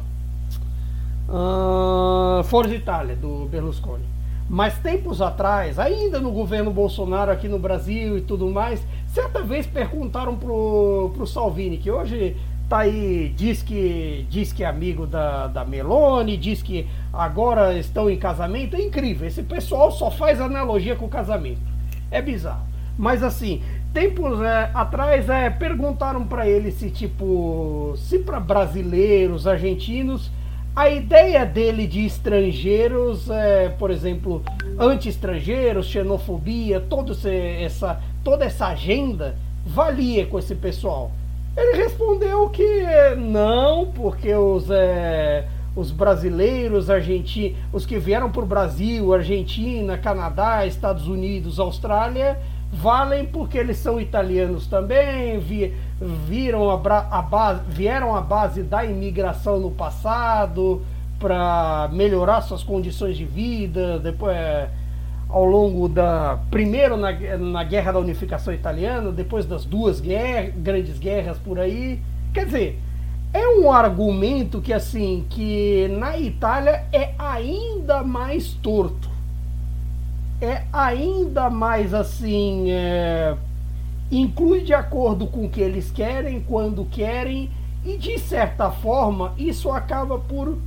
uh, Forza Itália, do Berlusconi. Mas tempos atrás, ainda no governo Bolsonaro aqui no Brasil e tudo mais, certa vez perguntaram pro, pro Salvini, que hoje tá aí, diz que, diz que é amigo da, da Meloni, diz que agora estão em casamento. É incrível, esse pessoal só faz analogia com o casamento. É bizarro. Mas assim, tempos é, atrás é, perguntaram para ele se tipo, se para brasileiros, argentinos a ideia dele de estrangeiros, é, por exemplo, anti-estrangeiros, xenofobia, todo essa, toda essa agenda valia com esse pessoal. Ele respondeu que não, porque os, é, os brasileiros, argentinos, os que vieram para o Brasil, Argentina, Canadá, Estados Unidos, Austrália, valem porque eles são italianos também, vi, viram a, a base, vieram à base da imigração no passado para melhorar suas condições de vida, depois é, ao longo da primeiro na, na guerra da unificação italiana, depois das duas guerras, grandes guerras por aí. Quer dizer, é um argumento que assim que na Itália é ainda mais torto é ainda mais assim. É, inclui de acordo com o que eles querem, quando querem, e de certa forma isso acaba por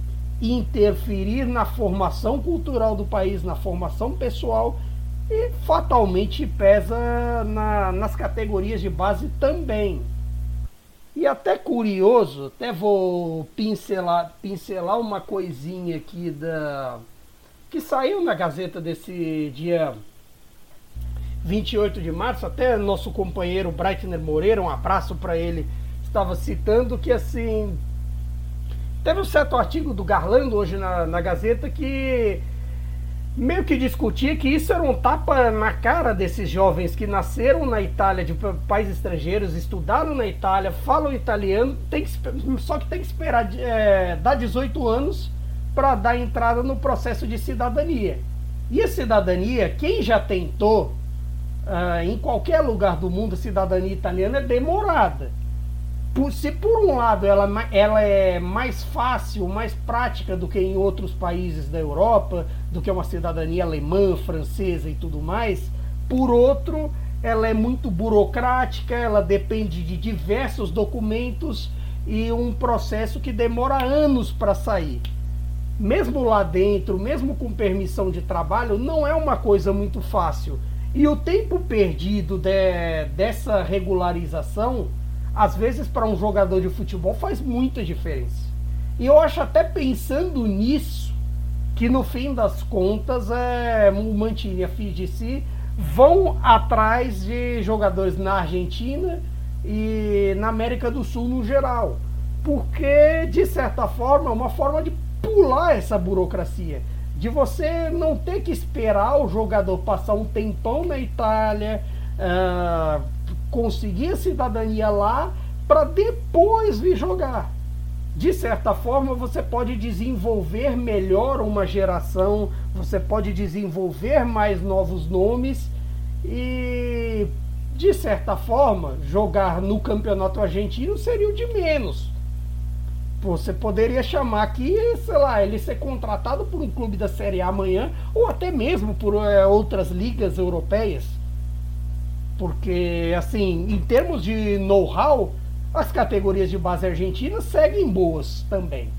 interferir na formação cultural do país, na formação pessoal e fatalmente pesa na, nas categorias de base também. E até curioso, até vou pincelar, pincelar uma coisinha aqui da, que saiu na Gazeta desse dia 28 de março, até nosso companheiro Breitner Moreira, um abraço para ele, estava citando que assim. Teve um certo artigo do Garlando hoje na, na Gazeta que meio que discutia que isso era um tapa na cara desses jovens que nasceram na Itália, de países estrangeiros, estudaram na Itália, falam italiano, tem que, só que tem que esperar é, dar 18 anos para dar entrada no processo de cidadania. E a cidadania, quem já tentou uh, em qualquer lugar do mundo, a cidadania italiana é demorada. Por, se por um lado ela, ela é mais fácil, mais prática do que em outros países da Europa, do que uma cidadania alemã, francesa e tudo mais, por outro, ela é muito burocrática, ela depende de diversos documentos e um processo que demora anos para sair mesmo lá dentro, mesmo com permissão de trabalho, não é uma coisa muito fácil. E o tempo perdido de, dessa regularização, às vezes para um jogador de futebol faz muita diferença. E eu acho até pensando nisso, que no fim das contas é, o Mantini e a FIGC vão atrás de jogadores na Argentina e na América do Sul no geral. Porque, de certa forma, é uma forma de pular essa burocracia. De você não ter que esperar o jogador passar um tempão na Itália, uh, conseguir a cidadania lá, para depois vir jogar. De certa forma, você pode desenvolver melhor uma geração, você pode desenvolver mais novos nomes e, de certa forma, jogar no campeonato argentino seria o de menos você poderia chamar aqui, sei lá, ele ser contratado por um clube da Série A amanhã, ou até mesmo por é, outras ligas europeias. Porque, assim, em termos de know-how, as categorias de base argentinas seguem boas também.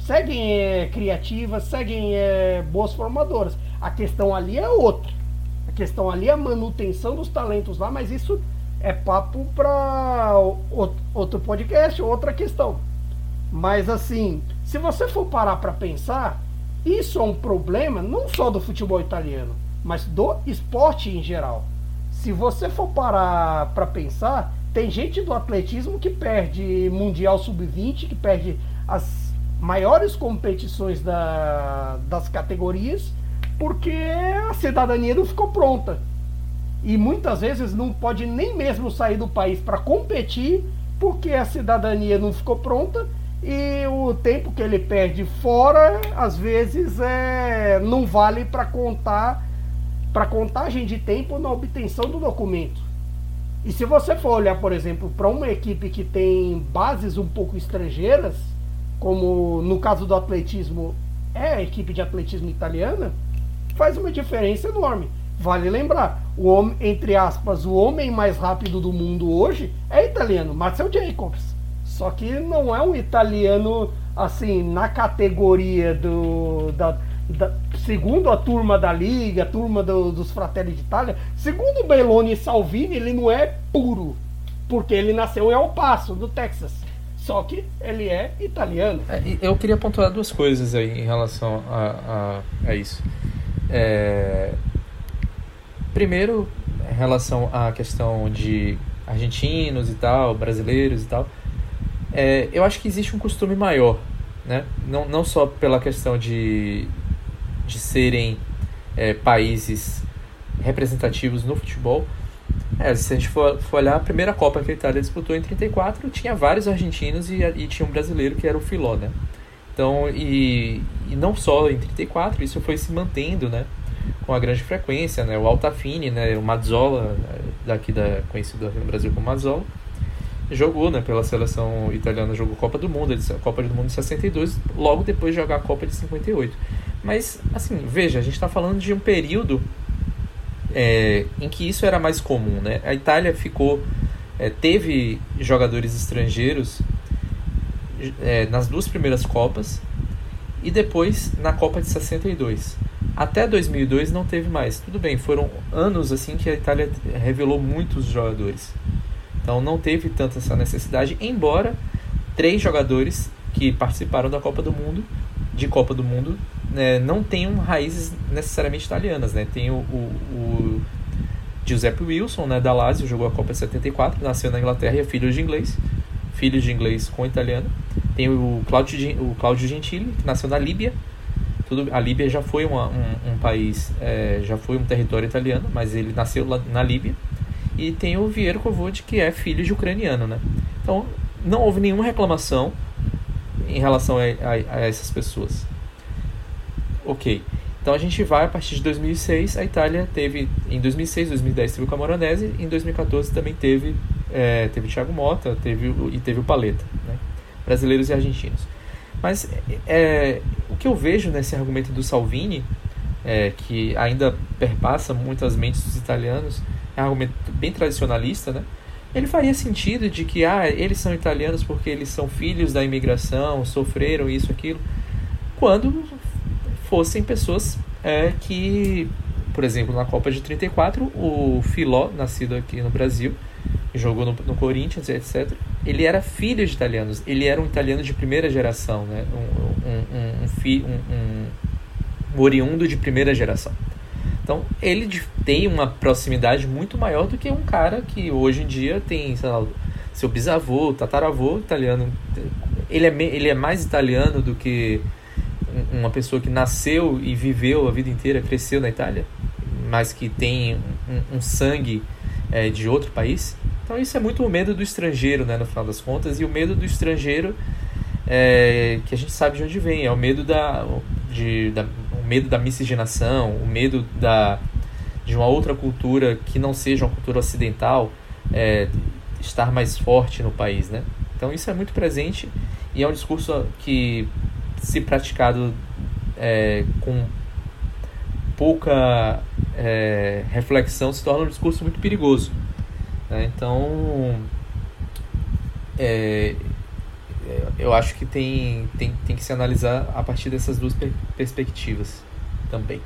Seguem é, criativas, seguem é, boas formadoras. A questão ali é outra. A questão ali é a manutenção dos talentos lá, mas isso é papo para outro podcast, outra questão. Mas assim, se você for parar para pensar, isso é um problema não só do futebol italiano, mas do esporte em geral. Se você for parar para pensar, tem gente do atletismo que perde Mundial Sub-20, que perde as maiores competições da, das categorias, porque a cidadania não ficou pronta. E muitas vezes não pode nem mesmo sair do país para competir, porque a cidadania não ficou pronta e o tempo que ele perde fora, às vezes, é, não vale para contar para contagem de tempo na obtenção do documento. E se você for olhar, por exemplo, para uma equipe que tem bases um pouco estrangeiras, como no caso do atletismo é a equipe de atletismo italiana, faz uma diferença enorme. Vale lembrar, o homem, entre aspas, o homem mais rápido do mundo hoje é italiano, Marcel Jacobs. Só que não é um italiano assim na categoria do da, da segundo a turma da liga, a turma do, dos Fratelli d'Italia, segundo Belloni e Salvini, ele não é puro, porque ele nasceu em El Paso, no Texas. Só que ele é italiano. É, eu queria pontuar duas coisas aí em relação a, a, a isso. É, primeiro, em relação à questão de argentinos e tal, brasileiros e tal, é, eu acho que existe um costume maior, né? Não, não só pela questão de, de serem é, países representativos no futebol, é, se a gente for, for, olhar, a primeira Copa que a Itália disputou em 34 tinha vários argentinos e, e tinha um brasileiro que era o Filó, né? Então, e, e não só em 34, isso foi se mantendo, né? Com a grande frequência, né? O Altafine, né? O Mazzola, daqui da, conhecido aqui no Brasil como Mazzola, jogou, né? Pela seleção italiana, jogou Copa do Mundo, a Copa do Mundo de 62, logo depois de jogar a Copa de 58. Mas, assim, veja, a gente está falando de um período é, em que isso era mais comum. Né? A Itália ficou é, teve jogadores estrangeiros é, nas duas primeiras Copas e depois na Copa de 62. Até 2002 não teve mais. Tudo bem, foram anos assim que a Itália revelou muitos jogadores. Então não teve tanta essa necessidade, embora três jogadores que participaram da Copa do Mundo, de Copa do Mundo, né, não tenham raízes necessariamente italianas. Né? Tem o, o, o Giuseppe Wilson, né, da Lazio, jogou a Copa 74, nasceu na Inglaterra e é filho de inglês, filho de inglês com italiano. Tem o Claudio, o Claudio Gentili, que nasceu na Líbia. Tudo, a Líbia já foi uma, um, um, país, é, já foi um território italiano, mas ele nasceu lá na Líbia. E tem o Viero Kovod, que é filho de ucraniano. Né? Então, não houve nenhuma reclamação em relação a, a, a essas pessoas. Ok. Então a gente vai a partir de 2006, a Itália teve em 2006, 2010 teve o Camoranese, em 2014 também teve é, teve Thiago Mota, teve e teve o Paleta, né? brasileiros e argentinos. Mas é, o que eu vejo nesse argumento do Salvini, é, que ainda perpassa muitas mentes dos italianos, é um argumento bem tradicionalista, né? Ele faria sentido de que ah, eles são italianos porque eles são filhos da imigração, sofreram isso, aquilo, quando fossem pessoas é, que, por exemplo, na Copa de 34, o Filó, nascido aqui no Brasil, jogou no, no Corinthians, etc., ele era filho de italianos, ele era um italiano de primeira geração, né? um, um, um, um, fi, um oriundo de primeira geração. Então, ele tem uma proximidade muito maior do que um cara que hoje em dia tem, sei lá, seu bisavô, tataravô italiano. Ele é, ele é mais italiano do que uma pessoa que nasceu e viveu a vida inteira, cresceu na Itália, mas que tem um, um sangue é, de outro país. Então isso é muito o medo do estrangeiro, né, no final das contas, e o medo do estrangeiro é, que a gente sabe de onde vem, é o medo da, de, da, medo da miscigenação, o medo da, de uma outra cultura que não seja uma cultura ocidental é, estar mais forte no país, né? Então isso é muito presente e é um discurso que se praticado é, com pouca é, reflexão, se torna um discurso muito perigoso. Né? Então, é, eu acho que tem, tem, tem que se analisar a partir dessas duas per perspectivas também.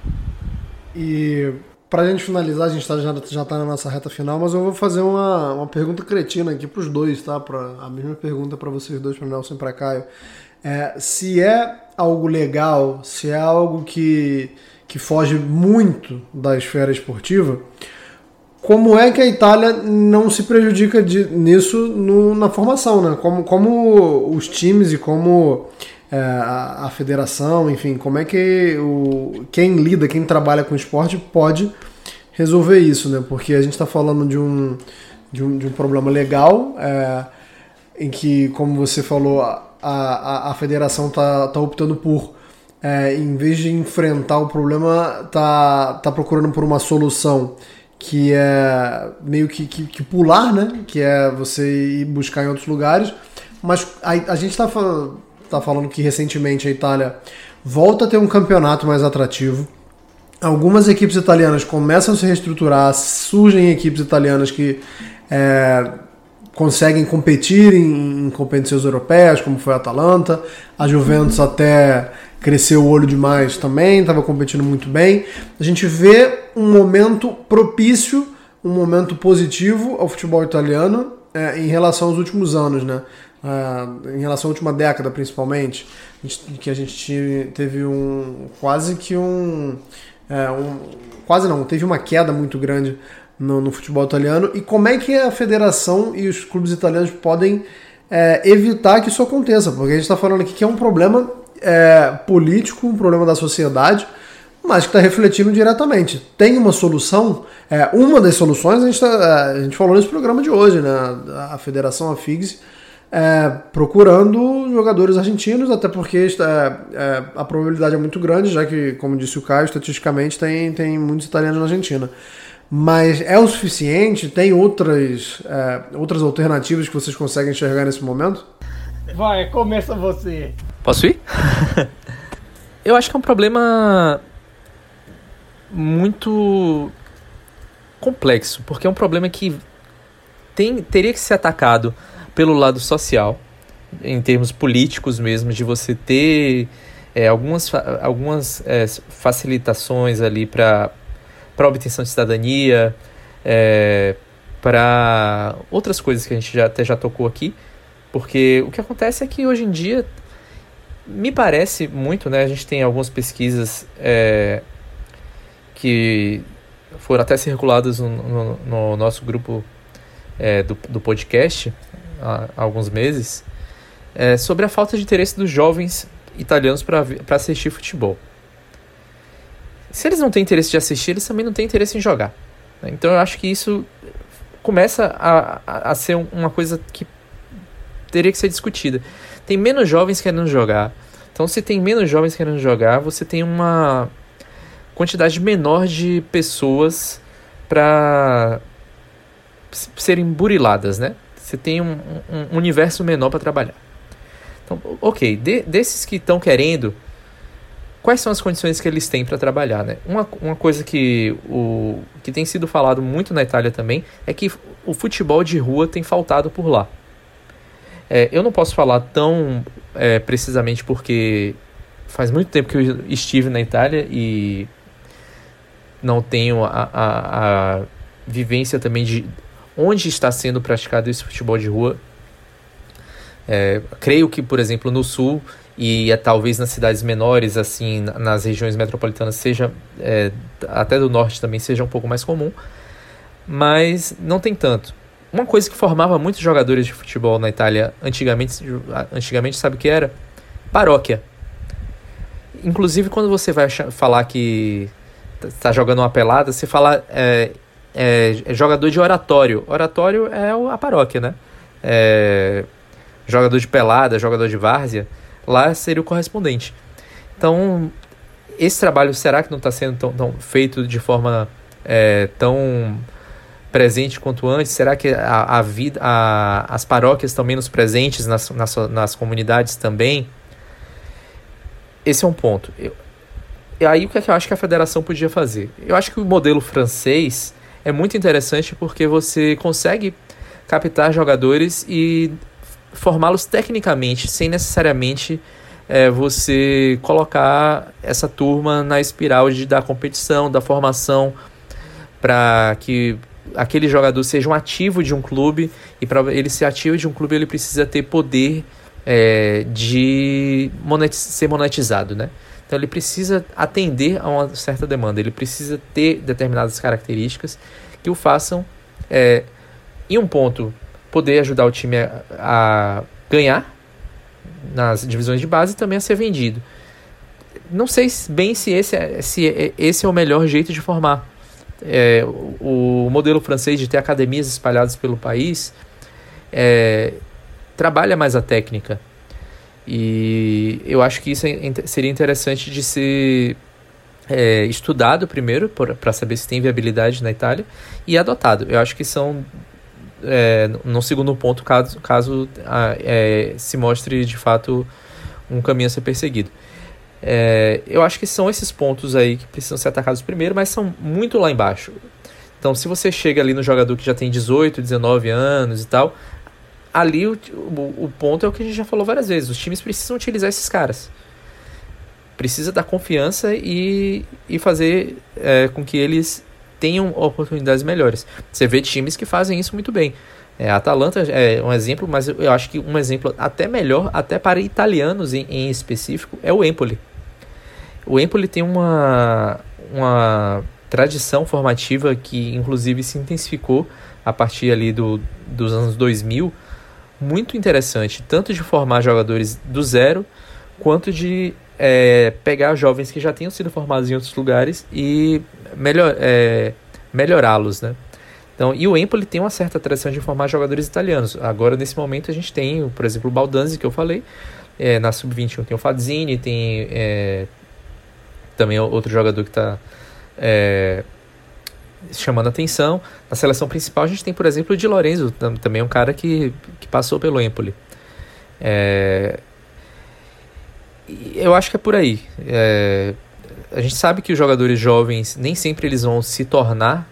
E para a gente finalizar, a gente tá, já, já tá na nossa reta final, mas eu vou fazer uma, uma pergunta cretina aqui para os dois, tá? Pra, a mesma pergunta para vocês dois, para Nelson e para Caio. É, se é algo legal, se é algo que, que foge muito da esfera esportiva, como é que a Itália não se prejudica de, nisso no, na formação, né? Como, como os times e como é, a, a, federação, enfim, como é que o, quem lida, quem trabalha com esporte pode resolver isso, né? Porque a gente está falando de um, de um, de um problema legal, é, em que, como você falou, a, a, a federação está tá optando por, é, em vez de enfrentar o problema, tá, tá procurando por uma solução que é meio que, que, que, pular, né? Que é você ir buscar em outros lugares. Mas a, a gente está tá falando que recentemente a Itália volta a ter um campeonato mais atrativo. Algumas equipes italianas começam a se reestruturar, surgem equipes italianas que é, conseguem competir em, em, competições europeias, como foi a Atalanta. A Juventus até cresceu o olho demais também, estava competindo muito bem. A gente vê um momento propício, um momento positivo ao futebol italiano é, em relação aos últimos anos, né? É, em relação à última década, principalmente, que a gente teve um quase que um, é, um quase não, teve uma queda muito grande no, no, futebol italiano. E como é que a federação e os clubes italianos podem é, evitar que isso aconteça? Porque a gente está falando aqui que é um problema é, político, um problema da sociedade, mas que está refletindo diretamente. Tem uma solução, é, uma das soluções, a gente, tá, é, a gente falou nesse programa de hoje, né? A federação, a FIGS, é, procurando jogadores argentinos, até porque é, é, a probabilidade é muito grande, já que, como disse o Caio, estatisticamente tem, tem muitos italianos na Argentina. Mas é o suficiente? Tem outras, é, outras alternativas que vocês conseguem enxergar nesse momento? Vai, começa você. Posso ir? Eu acho que é um problema muito complexo, porque é um problema que tem, teria que ser atacado pelo lado social, em termos políticos mesmo, de você ter é, algumas, algumas é, facilitações ali para obtenção de cidadania, é, para outras coisas que a gente já, até já tocou aqui, porque o que acontece é que hoje em dia me parece muito, né? A gente tem algumas pesquisas é, que foram até circuladas no, no, no nosso grupo é, do, do podcast há, há alguns meses é, sobre a falta de interesse dos jovens italianos para assistir futebol. Se eles não têm interesse de assistir, eles também não têm interesse em jogar. Né? Então eu acho que isso começa a, a, a ser uma coisa que teria que ser discutida. Tem menos jovens querendo jogar. Então, se tem menos jovens querendo jogar, você tem uma quantidade menor de pessoas para serem buriladas, né? Você tem um, um universo menor para trabalhar. Então, ok, de, desses que estão querendo, quais são as condições que eles têm para trabalhar, né? Uma, uma coisa que, o, que tem sido falado muito na Itália também é que o futebol de rua tem faltado por lá. É, eu não posso falar tão é, precisamente porque faz muito tempo que eu estive na Itália e não tenho a, a, a vivência também de onde está sendo praticado esse futebol de rua. É, creio que, por exemplo, no sul e é, talvez nas cidades menores, assim, nas regiões metropolitanas, seja é, até do norte também seja um pouco mais comum, mas não tem tanto. Uma coisa que formava muitos jogadores de futebol na Itália antigamente, antigamente sabe o que era? Paróquia. Inclusive, quando você vai falar que está jogando uma pelada, você fala é, é, é, jogador de oratório. Oratório é a paróquia, né? É, jogador de pelada, jogador de várzea, lá seria o correspondente. Então, esse trabalho será que não está sendo tão, tão, feito de forma é, tão presente quanto antes? Será que a, a vida, a, as paróquias estão menos presentes nas, nas, nas comunidades também? Esse é um ponto. Eu, aí o que, é que eu acho que a federação podia fazer? Eu acho que o modelo francês é muito interessante porque você consegue captar jogadores e formá-los tecnicamente, sem necessariamente é, você colocar essa turma na espiral de, da competição, da formação, para que aquele jogador seja um ativo de um clube e para ele ser ativo de um clube ele precisa ter poder é, de monetiz ser monetizado, né? Então ele precisa atender a uma certa demanda, ele precisa ter determinadas características que o façam, é, em um ponto, poder ajudar o time a, a ganhar nas divisões de base e também a ser vendido. Não sei bem se esse é, se esse é o melhor jeito de formar. É, o, modelo francês de ter academias espalhadas pelo país é, trabalha mais a técnica. E eu acho que isso é, seria interessante de ser é, estudado primeiro para saber se tem viabilidade na Itália e adotado. Eu acho que são é, no segundo ponto caso, caso é, se mostre de fato um caminho a ser perseguido. É, eu acho que são esses pontos aí que precisam ser atacados primeiro, mas são muito lá embaixo. Então, se você chega ali no jogador que já tem 18, 19 anos e tal, ali o, o, o ponto é o que a gente já falou várias vezes: os times precisam utilizar esses caras precisa dar confiança e, e fazer é, com que eles tenham oportunidades melhores. Você vê times que fazem isso muito bem. É, a Atalanta é um exemplo, mas eu acho que um exemplo até melhor, até para italianos em, em específico, é o Empoli. O Empoli tem uma, uma tradição formativa que inclusive se intensificou a partir ali do, dos anos 2000, muito interessante, tanto de formar jogadores do zero, quanto de é, pegar jovens que já tinham sido formados em outros lugares e melhor, é, melhorá-los, né? Então, e o Empoli tem uma certa tradição de formar jogadores italianos. Agora, nesse momento, a gente tem, por exemplo, o Baldanzi, que eu falei. É, na Sub-21 tem o Fadzini, tem é, também outro jogador que está é, chamando atenção. Na seleção principal, a gente tem, por exemplo, o Di Lorenzo, também um cara que, que passou pelo Empoli. É, eu acho que é por aí. É, a gente sabe que os jogadores jovens nem sempre eles vão se tornar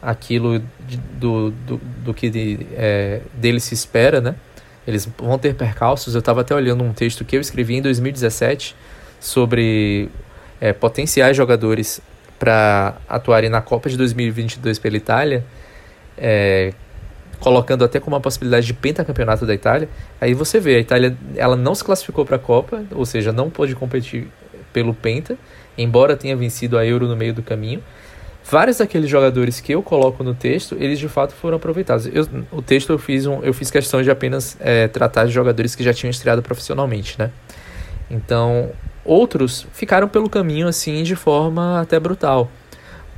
aquilo de, do, do, do, que de, é, deles se espera, né? Eles vão ter percalços. Eu estava até olhando um texto que eu escrevi em 2017 sobre é, potenciais jogadores para atuarem na Copa de 2022 pela Itália. É, colocando até como uma possibilidade de pentacampeonato da Itália. Aí você vê, a Itália ela não se classificou para a Copa, ou seja, não pôde competir pelo penta, embora tenha vencido a Euro no meio do caminho. Vários daqueles jogadores que eu coloco no texto, eles de fato foram aproveitados. Eu, o texto eu fiz, um, eu fiz questão de apenas é, tratar de jogadores que já tinham estreado profissionalmente, né? Então, outros ficaram pelo caminho assim de forma até brutal.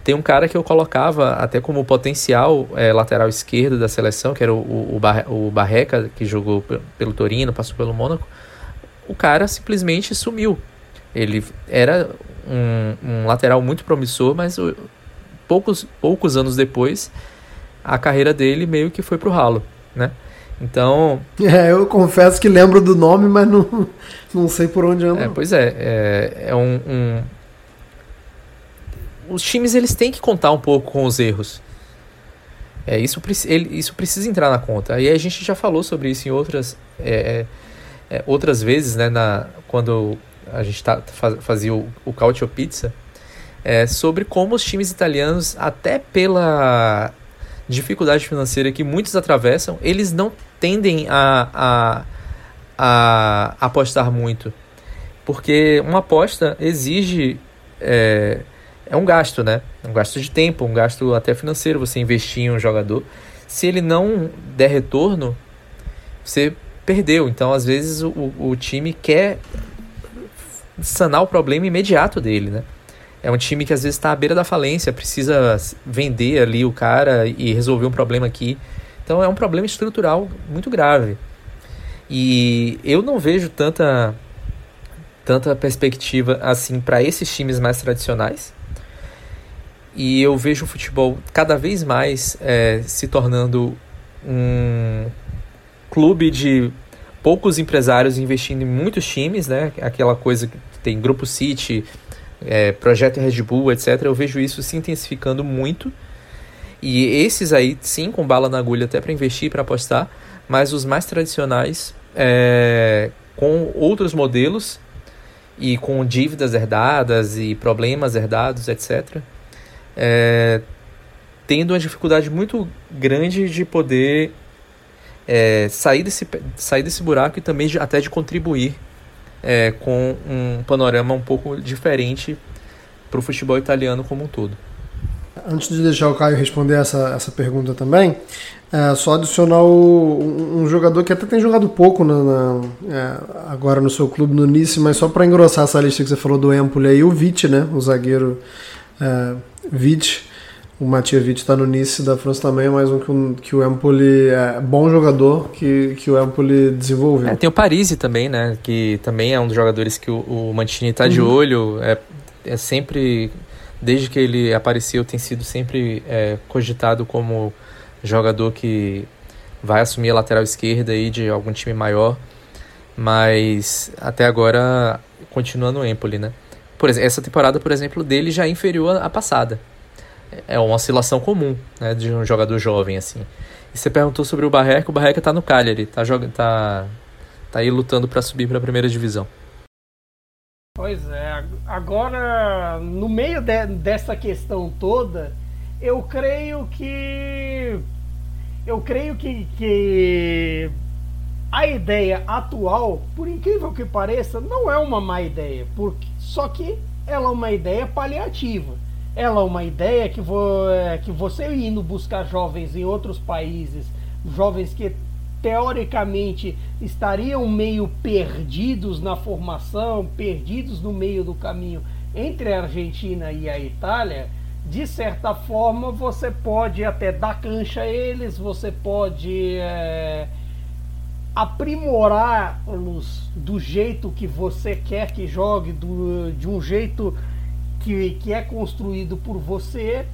Tem um cara que eu colocava até como potencial é, lateral esquerdo da seleção, que era o, o, o Barreca, que jogou pelo Torino, passou pelo Mônaco. O cara simplesmente sumiu. Ele era um, um lateral muito promissor, mas o, poucos, poucos anos depois, a carreira dele meio que foi pro ralo, né? Então. É, eu confesso que lembro do nome, mas não, não sei por onde anda. É, pois é, é, é um, um os times eles têm que contar um pouco com os erros. É, isso, ele, isso precisa entrar na conta. E a gente já falou sobre isso em outras, é, é, é outras vezes, né, na, quando a gente tá, fazia o, o Cautio Pizza, é, sobre como os times italianos, até pela dificuldade financeira que muitos atravessam, eles não tendem a, a, a apostar muito. Porque uma aposta exige é, é um gasto, né? Um gasto de tempo, um gasto até financeiro você investir em um jogador. Se ele não der retorno, você perdeu. Então, às vezes, o, o time quer sanar o problema imediato dele, né? É um time que às vezes está à beira da falência, precisa vender ali o cara e resolver um problema aqui. Então é um problema estrutural muito grave. E eu não vejo tanta tanta perspectiva assim para esses times mais tradicionais e eu vejo o futebol cada vez mais é, se tornando um clube de poucos empresários investindo em muitos times, né? Aquela coisa que tem Grupo City, é, Projeto Red Bull, etc. Eu vejo isso se intensificando muito. E esses aí, sim, com bala na agulha até para investir, para apostar, mas os mais tradicionais, é, com outros modelos e com dívidas herdadas e problemas herdados, etc é, tendo uma dificuldade muito grande de poder é, sair, desse, sair desse buraco e também de, até de contribuir é, com um panorama um pouco diferente para o futebol italiano como um todo. Antes de deixar o Caio responder essa, essa pergunta também, é, só adicionar o, um, jogador que até tem jogado pouco na, na é, agora no seu clube no Nice, mas só para engrossar essa lista que você falou do Empoli aí, o Vitt, né? O zagueiro é, Vitt. O Matias Vitt está no Nice da França também, mais um que, o, que o Empoli é bom jogador que, que o Empoli desenvolveu. É, tem o Parisi também, né? Que também é um dos jogadores que o, o Mantini está de uhum. olho. É, é sempre desde que ele apareceu, tem sido sempre é, cogitado como jogador que vai assumir a lateral esquerda aí de algum time maior, mas até agora continua no Empoli, né? Por exemplo, essa temporada, por exemplo, dele já é inferior à passada. É uma oscilação comum, né, de um jogador jovem assim. E você perguntou sobre o Barreca, o Barreca tá no Cagliari, tá jogando tá tá aí lutando para subir para a primeira divisão. Pois é, agora no meio de, dessa questão toda, eu creio que eu creio que, que a ideia atual, por incrível que pareça, não é uma má ideia, porque só que ela é uma ideia paliativa. Ela é uma ideia que, vo, que você indo buscar jovens em outros países, jovens que teoricamente estariam meio perdidos na formação, perdidos no meio do caminho entre a Argentina e a Itália, de certa forma você pode até dar cancha a eles, você pode é, aprimorá-los do jeito que você quer que jogue, do, de um jeito que, que é construído por você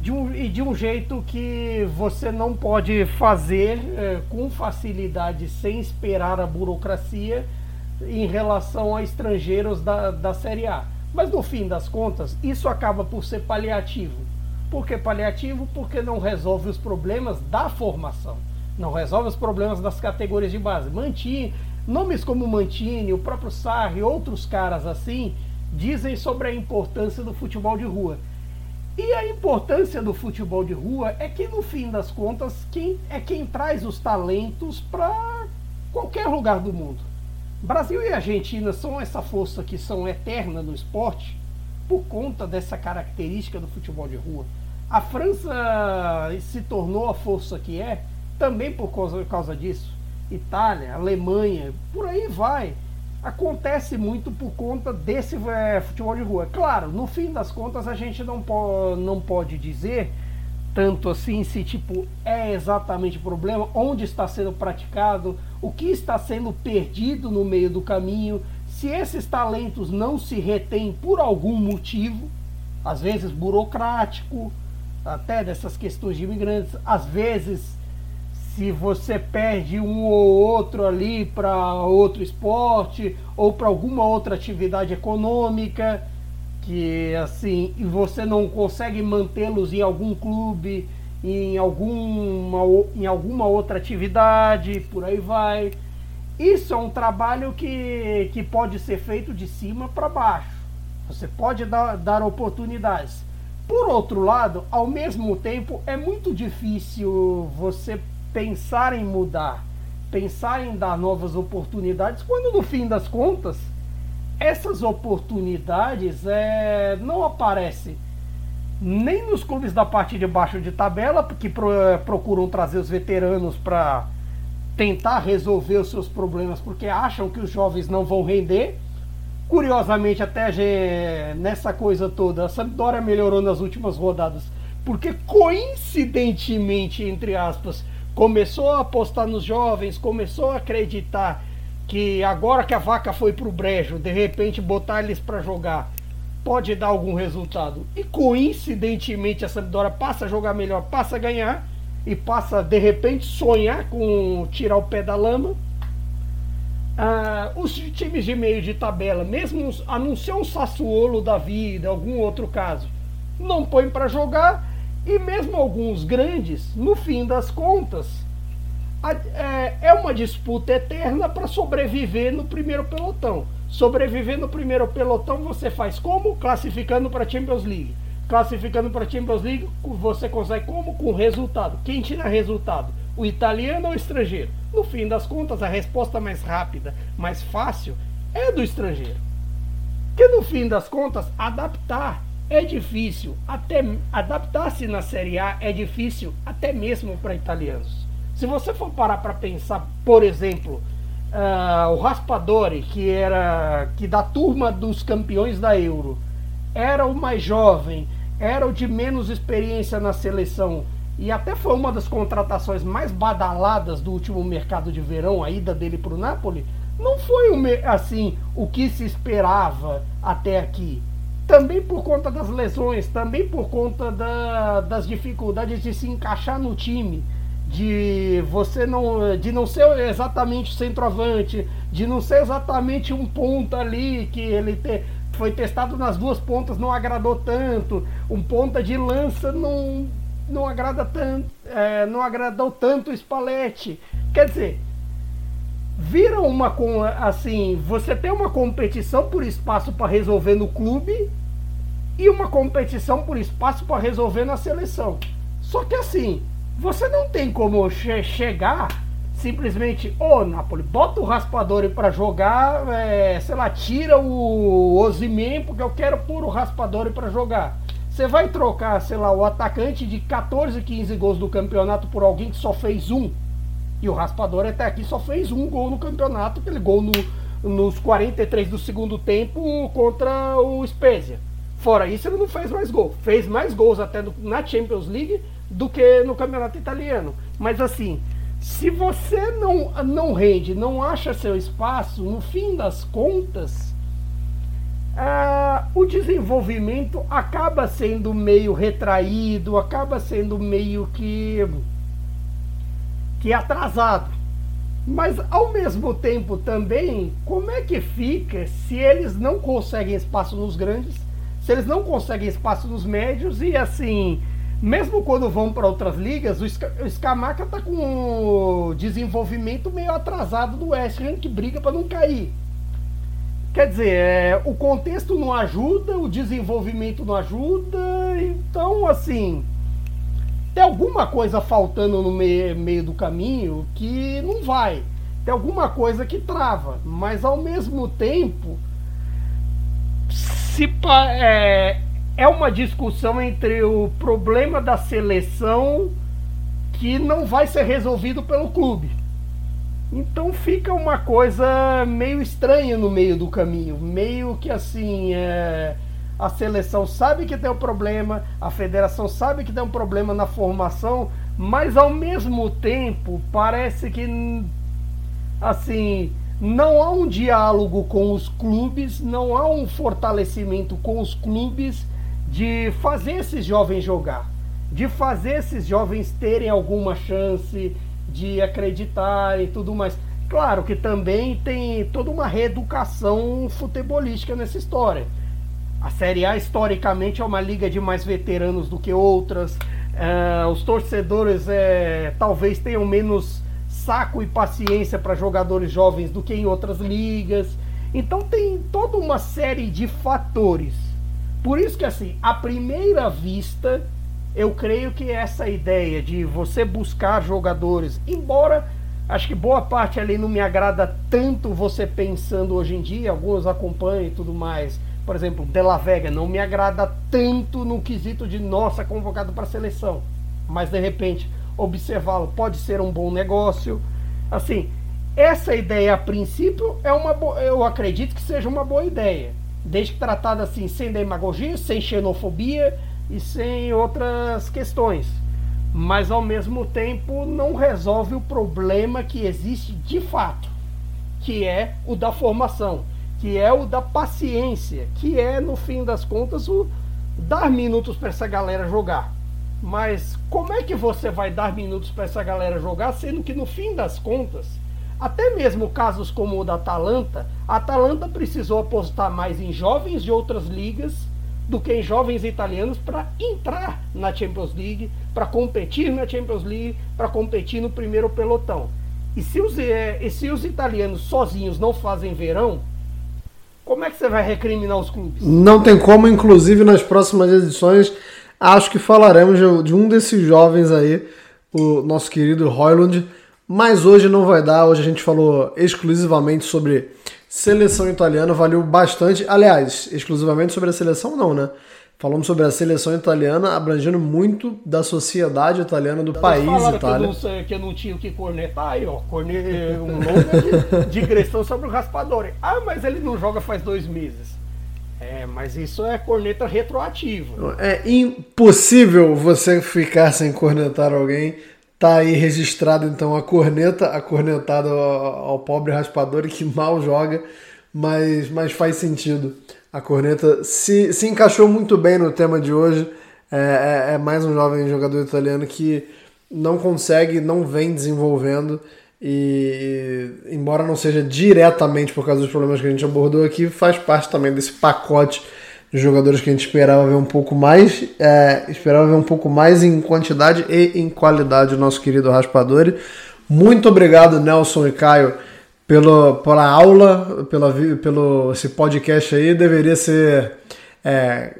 de um, e de um jeito que você não pode fazer é, com facilidade sem esperar a burocracia em relação a estrangeiros da, da Série A. Mas no fim das contas, isso acaba por ser paliativo. Por que paliativo? Porque não resolve os problemas da formação. Não resolve os problemas das categorias de base. Mantini, nomes como Mantini, o próprio Sarri, outros caras assim, dizem sobre a importância do futebol de rua. E a importância do futebol de rua é que, no fim das contas, quem é quem traz os talentos para qualquer lugar do mundo. Brasil e Argentina são essa força que são eterna no esporte por conta dessa característica do futebol de rua. A França se tornou a força que é também por causa, por causa disso. Itália, Alemanha, por aí vai acontece muito por conta desse é, futebol de rua. Claro, no fim das contas a gente não, po não pode dizer tanto assim se tipo é exatamente o problema, onde está sendo praticado, o que está sendo perdido no meio do caminho, se esses talentos não se retêm por algum motivo, às vezes burocrático, até dessas questões de imigrantes, às vezes se você perde um ou outro ali para outro esporte ou para alguma outra atividade econômica que assim e você não consegue mantê-los em algum clube em alguma em alguma outra atividade por aí vai. Isso é um trabalho que, que pode ser feito de cima para baixo. Você pode dar, dar oportunidades. Por outro lado ao mesmo tempo é muito difícil você pensar em mudar, pensar em dar novas oportunidades, quando no fim das contas essas oportunidades é, não aparecem nem nos clubes da parte de baixo de tabela, que é, procuram trazer os veteranos para tentar resolver os seus problemas, porque acham que os jovens não vão render. Curiosamente, até nessa coisa toda, a Sampdoria melhorou nas últimas rodadas, porque coincidentemente, entre aspas, começou a apostar nos jovens, começou a acreditar que agora que a vaca foi pro brejo, de repente botar eles para jogar pode dar algum resultado. E coincidentemente a Sampdoria passa a jogar melhor, passa a ganhar e passa de repente sonhar com tirar o pé da lama. Ah, os times de meio de tabela, mesmo a um Sassuolo da vida, algum outro caso, não põe para jogar e mesmo alguns grandes, no fim das contas, é, é uma disputa eterna para sobreviver no primeiro pelotão. Sobreviver no primeiro pelotão você faz como? Classificando para a Champions League. Classificando para a Champions League, você consegue como? Com resultado. Quem tira resultado? O italiano ou o estrangeiro? No fim das contas, a resposta mais rápida, mais fácil, é do estrangeiro. Que no fim das contas, adaptar é difícil, até adaptar-se na Série A é difícil até mesmo para italianos. Se você for parar para pensar, por exemplo, uh, o Raspadori, que era que da turma dos campeões da Euro, era o mais jovem, era o de menos experiência na seleção e até foi uma das contratações mais badaladas do último mercado de verão, a ida dele para o Napoli, não foi assim o que se esperava até aqui. Também por conta das lesões, também por conta da, das dificuldades de se encaixar no time de você não de não ser exatamente centroavante, de não ser exatamente um ponta ali que ele foi testado nas duas pontas, não agradou tanto, um ponta de lança não não agrada tanto, é, não agradou tanto o Spalletti. Quer dizer, vira uma assim, você tem uma competição por espaço para resolver no clube e uma competição por espaço para resolver na seleção. Só que assim, você não tem como che chegar simplesmente, ô oh, Napoli, bota o Raspadori para jogar, é, sei lá, tira o Ozyman porque eu quero pôr o Raspadori para jogar. Você vai trocar, sei lá, o atacante de 14, 15 gols do campeonato por alguém que só fez um? E o Raspadori até aqui só fez um gol no campeonato, aquele gol no, nos 43 do segundo tempo contra o Spezia. Fora isso, ele não fez mais gol. Fez mais gols até no, na Champions League do que no campeonato italiano. Mas assim, se você não, não rende, não acha seu espaço, no fim das contas, ah, o desenvolvimento acaba sendo meio retraído, acaba sendo meio que, que atrasado. Mas ao mesmo tempo também, como é que fica se eles não conseguem espaço nos grandes, se eles não conseguem espaço nos médios e assim mesmo quando vão para outras ligas, o, Scamaca tá com o desenvolvimento meio atrasado do West Ham, que briga para não cair. Quer dizer, é, o contexto não ajuda, o desenvolvimento não ajuda, então, assim, tem alguma coisa faltando no meio do caminho que não vai. Tem alguma coisa que trava, mas ao mesmo tempo, se é, é uma discussão entre o problema da seleção que não vai ser resolvido pelo clube. Então fica uma coisa meio estranha no meio do caminho, meio que assim, é, a seleção sabe que tem um problema, a federação sabe que tem um problema na formação, mas ao mesmo tempo parece que assim, não há um diálogo com os clubes, não há um fortalecimento com os clubes de fazer esses jovens jogar, de fazer esses jovens terem alguma chance de acreditar e tudo mais. Claro que também tem toda uma reeducação futebolística nessa história. A Série A historicamente é uma liga de mais veteranos do que outras. É, os torcedores é, talvez tenham menos saco e paciência para jogadores jovens do que em outras ligas. Então tem toda uma série de fatores por isso que assim, à primeira vista, eu creio que essa ideia de você buscar jogadores, embora acho que boa parte ali não me agrada tanto você pensando hoje em dia, alguns acompanham e tudo mais. Por exemplo, Della Vega não me agrada tanto no quesito de nossa convocado para a seleção, mas de repente observá-lo pode ser um bom negócio. Assim, essa ideia a princípio é uma eu acredito que seja uma boa ideia desde que tratado assim, sem demagogia, sem xenofobia e sem outras questões. Mas ao mesmo tempo não resolve o problema que existe de fato, que é o da formação, que é o da paciência, que é no fim das contas o dar minutos para essa galera jogar. Mas como é que você vai dar minutos para essa galera jogar, sendo que no fim das contas até mesmo casos como o da Atalanta, a Atalanta precisou apostar mais em jovens de outras ligas do que em jovens italianos para entrar na Champions League, para competir na Champions League, para competir no primeiro pelotão. E se, os, é, e se os italianos sozinhos não fazem verão, como é que você vai recriminar os clubes? Não tem como, inclusive nas próximas edições, acho que falaremos de um desses jovens aí o nosso querido Royland, mas hoje não vai dar. Hoje a gente falou exclusivamente sobre seleção italiana, valeu bastante. Aliás, exclusivamente sobre a seleção, não, né? Falamos sobre a seleção italiana, abrangendo muito da sociedade italiana, do país Itália. Que eu, não, que eu não tinha o que cornetar aí, ó. Corne, um longa de, digressão sobre o Raspadori. Ah, mas ele não joga faz dois meses. É, mas isso é corneta retroativa. É impossível você ficar sem cornetar alguém. Tá aí registrado então a corneta, a cornetada ao, pobre Raspadori que mal joga, mas, mas faz sentido a corneta se, se encaixou muito bem no tema de hoje. É, é, é, mais um jovem jogador italiano que não consegue, não vem desenvolvendo. E, embora não seja diretamente por causa dos problemas que a gente abordou aqui, faz parte também desse pacote de jogadores que a gente esperava ver um pouco mais, é, esperava ver um pouco mais em quantidade e em qualidade o nosso querido Raspadori. Muito obrigado, Nelson e Caio pelo, pela aula, pela, pelo esse podcast aí, deveria ser é,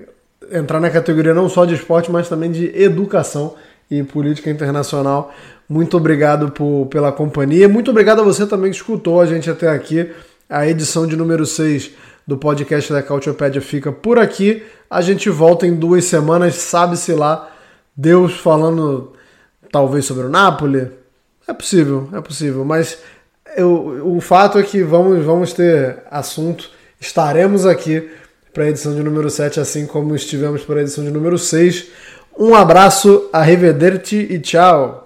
entrar na categoria não só de esporte, mas também de educação e política internacional. Muito obrigado por, pela companhia. Muito obrigado a você também que escutou a gente até aqui. A edição de número 6 do podcast da Cautiopédia fica por aqui. A gente volta em duas semanas, sabe-se lá. Deus falando talvez sobre o Napoli. É possível, é possível, mas eu, o fato é que vamos, vamos ter assunto, estaremos aqui para a edição de número 7, assim como estivemos para a edição de número 6. Um abraço, arrivederci e tchau!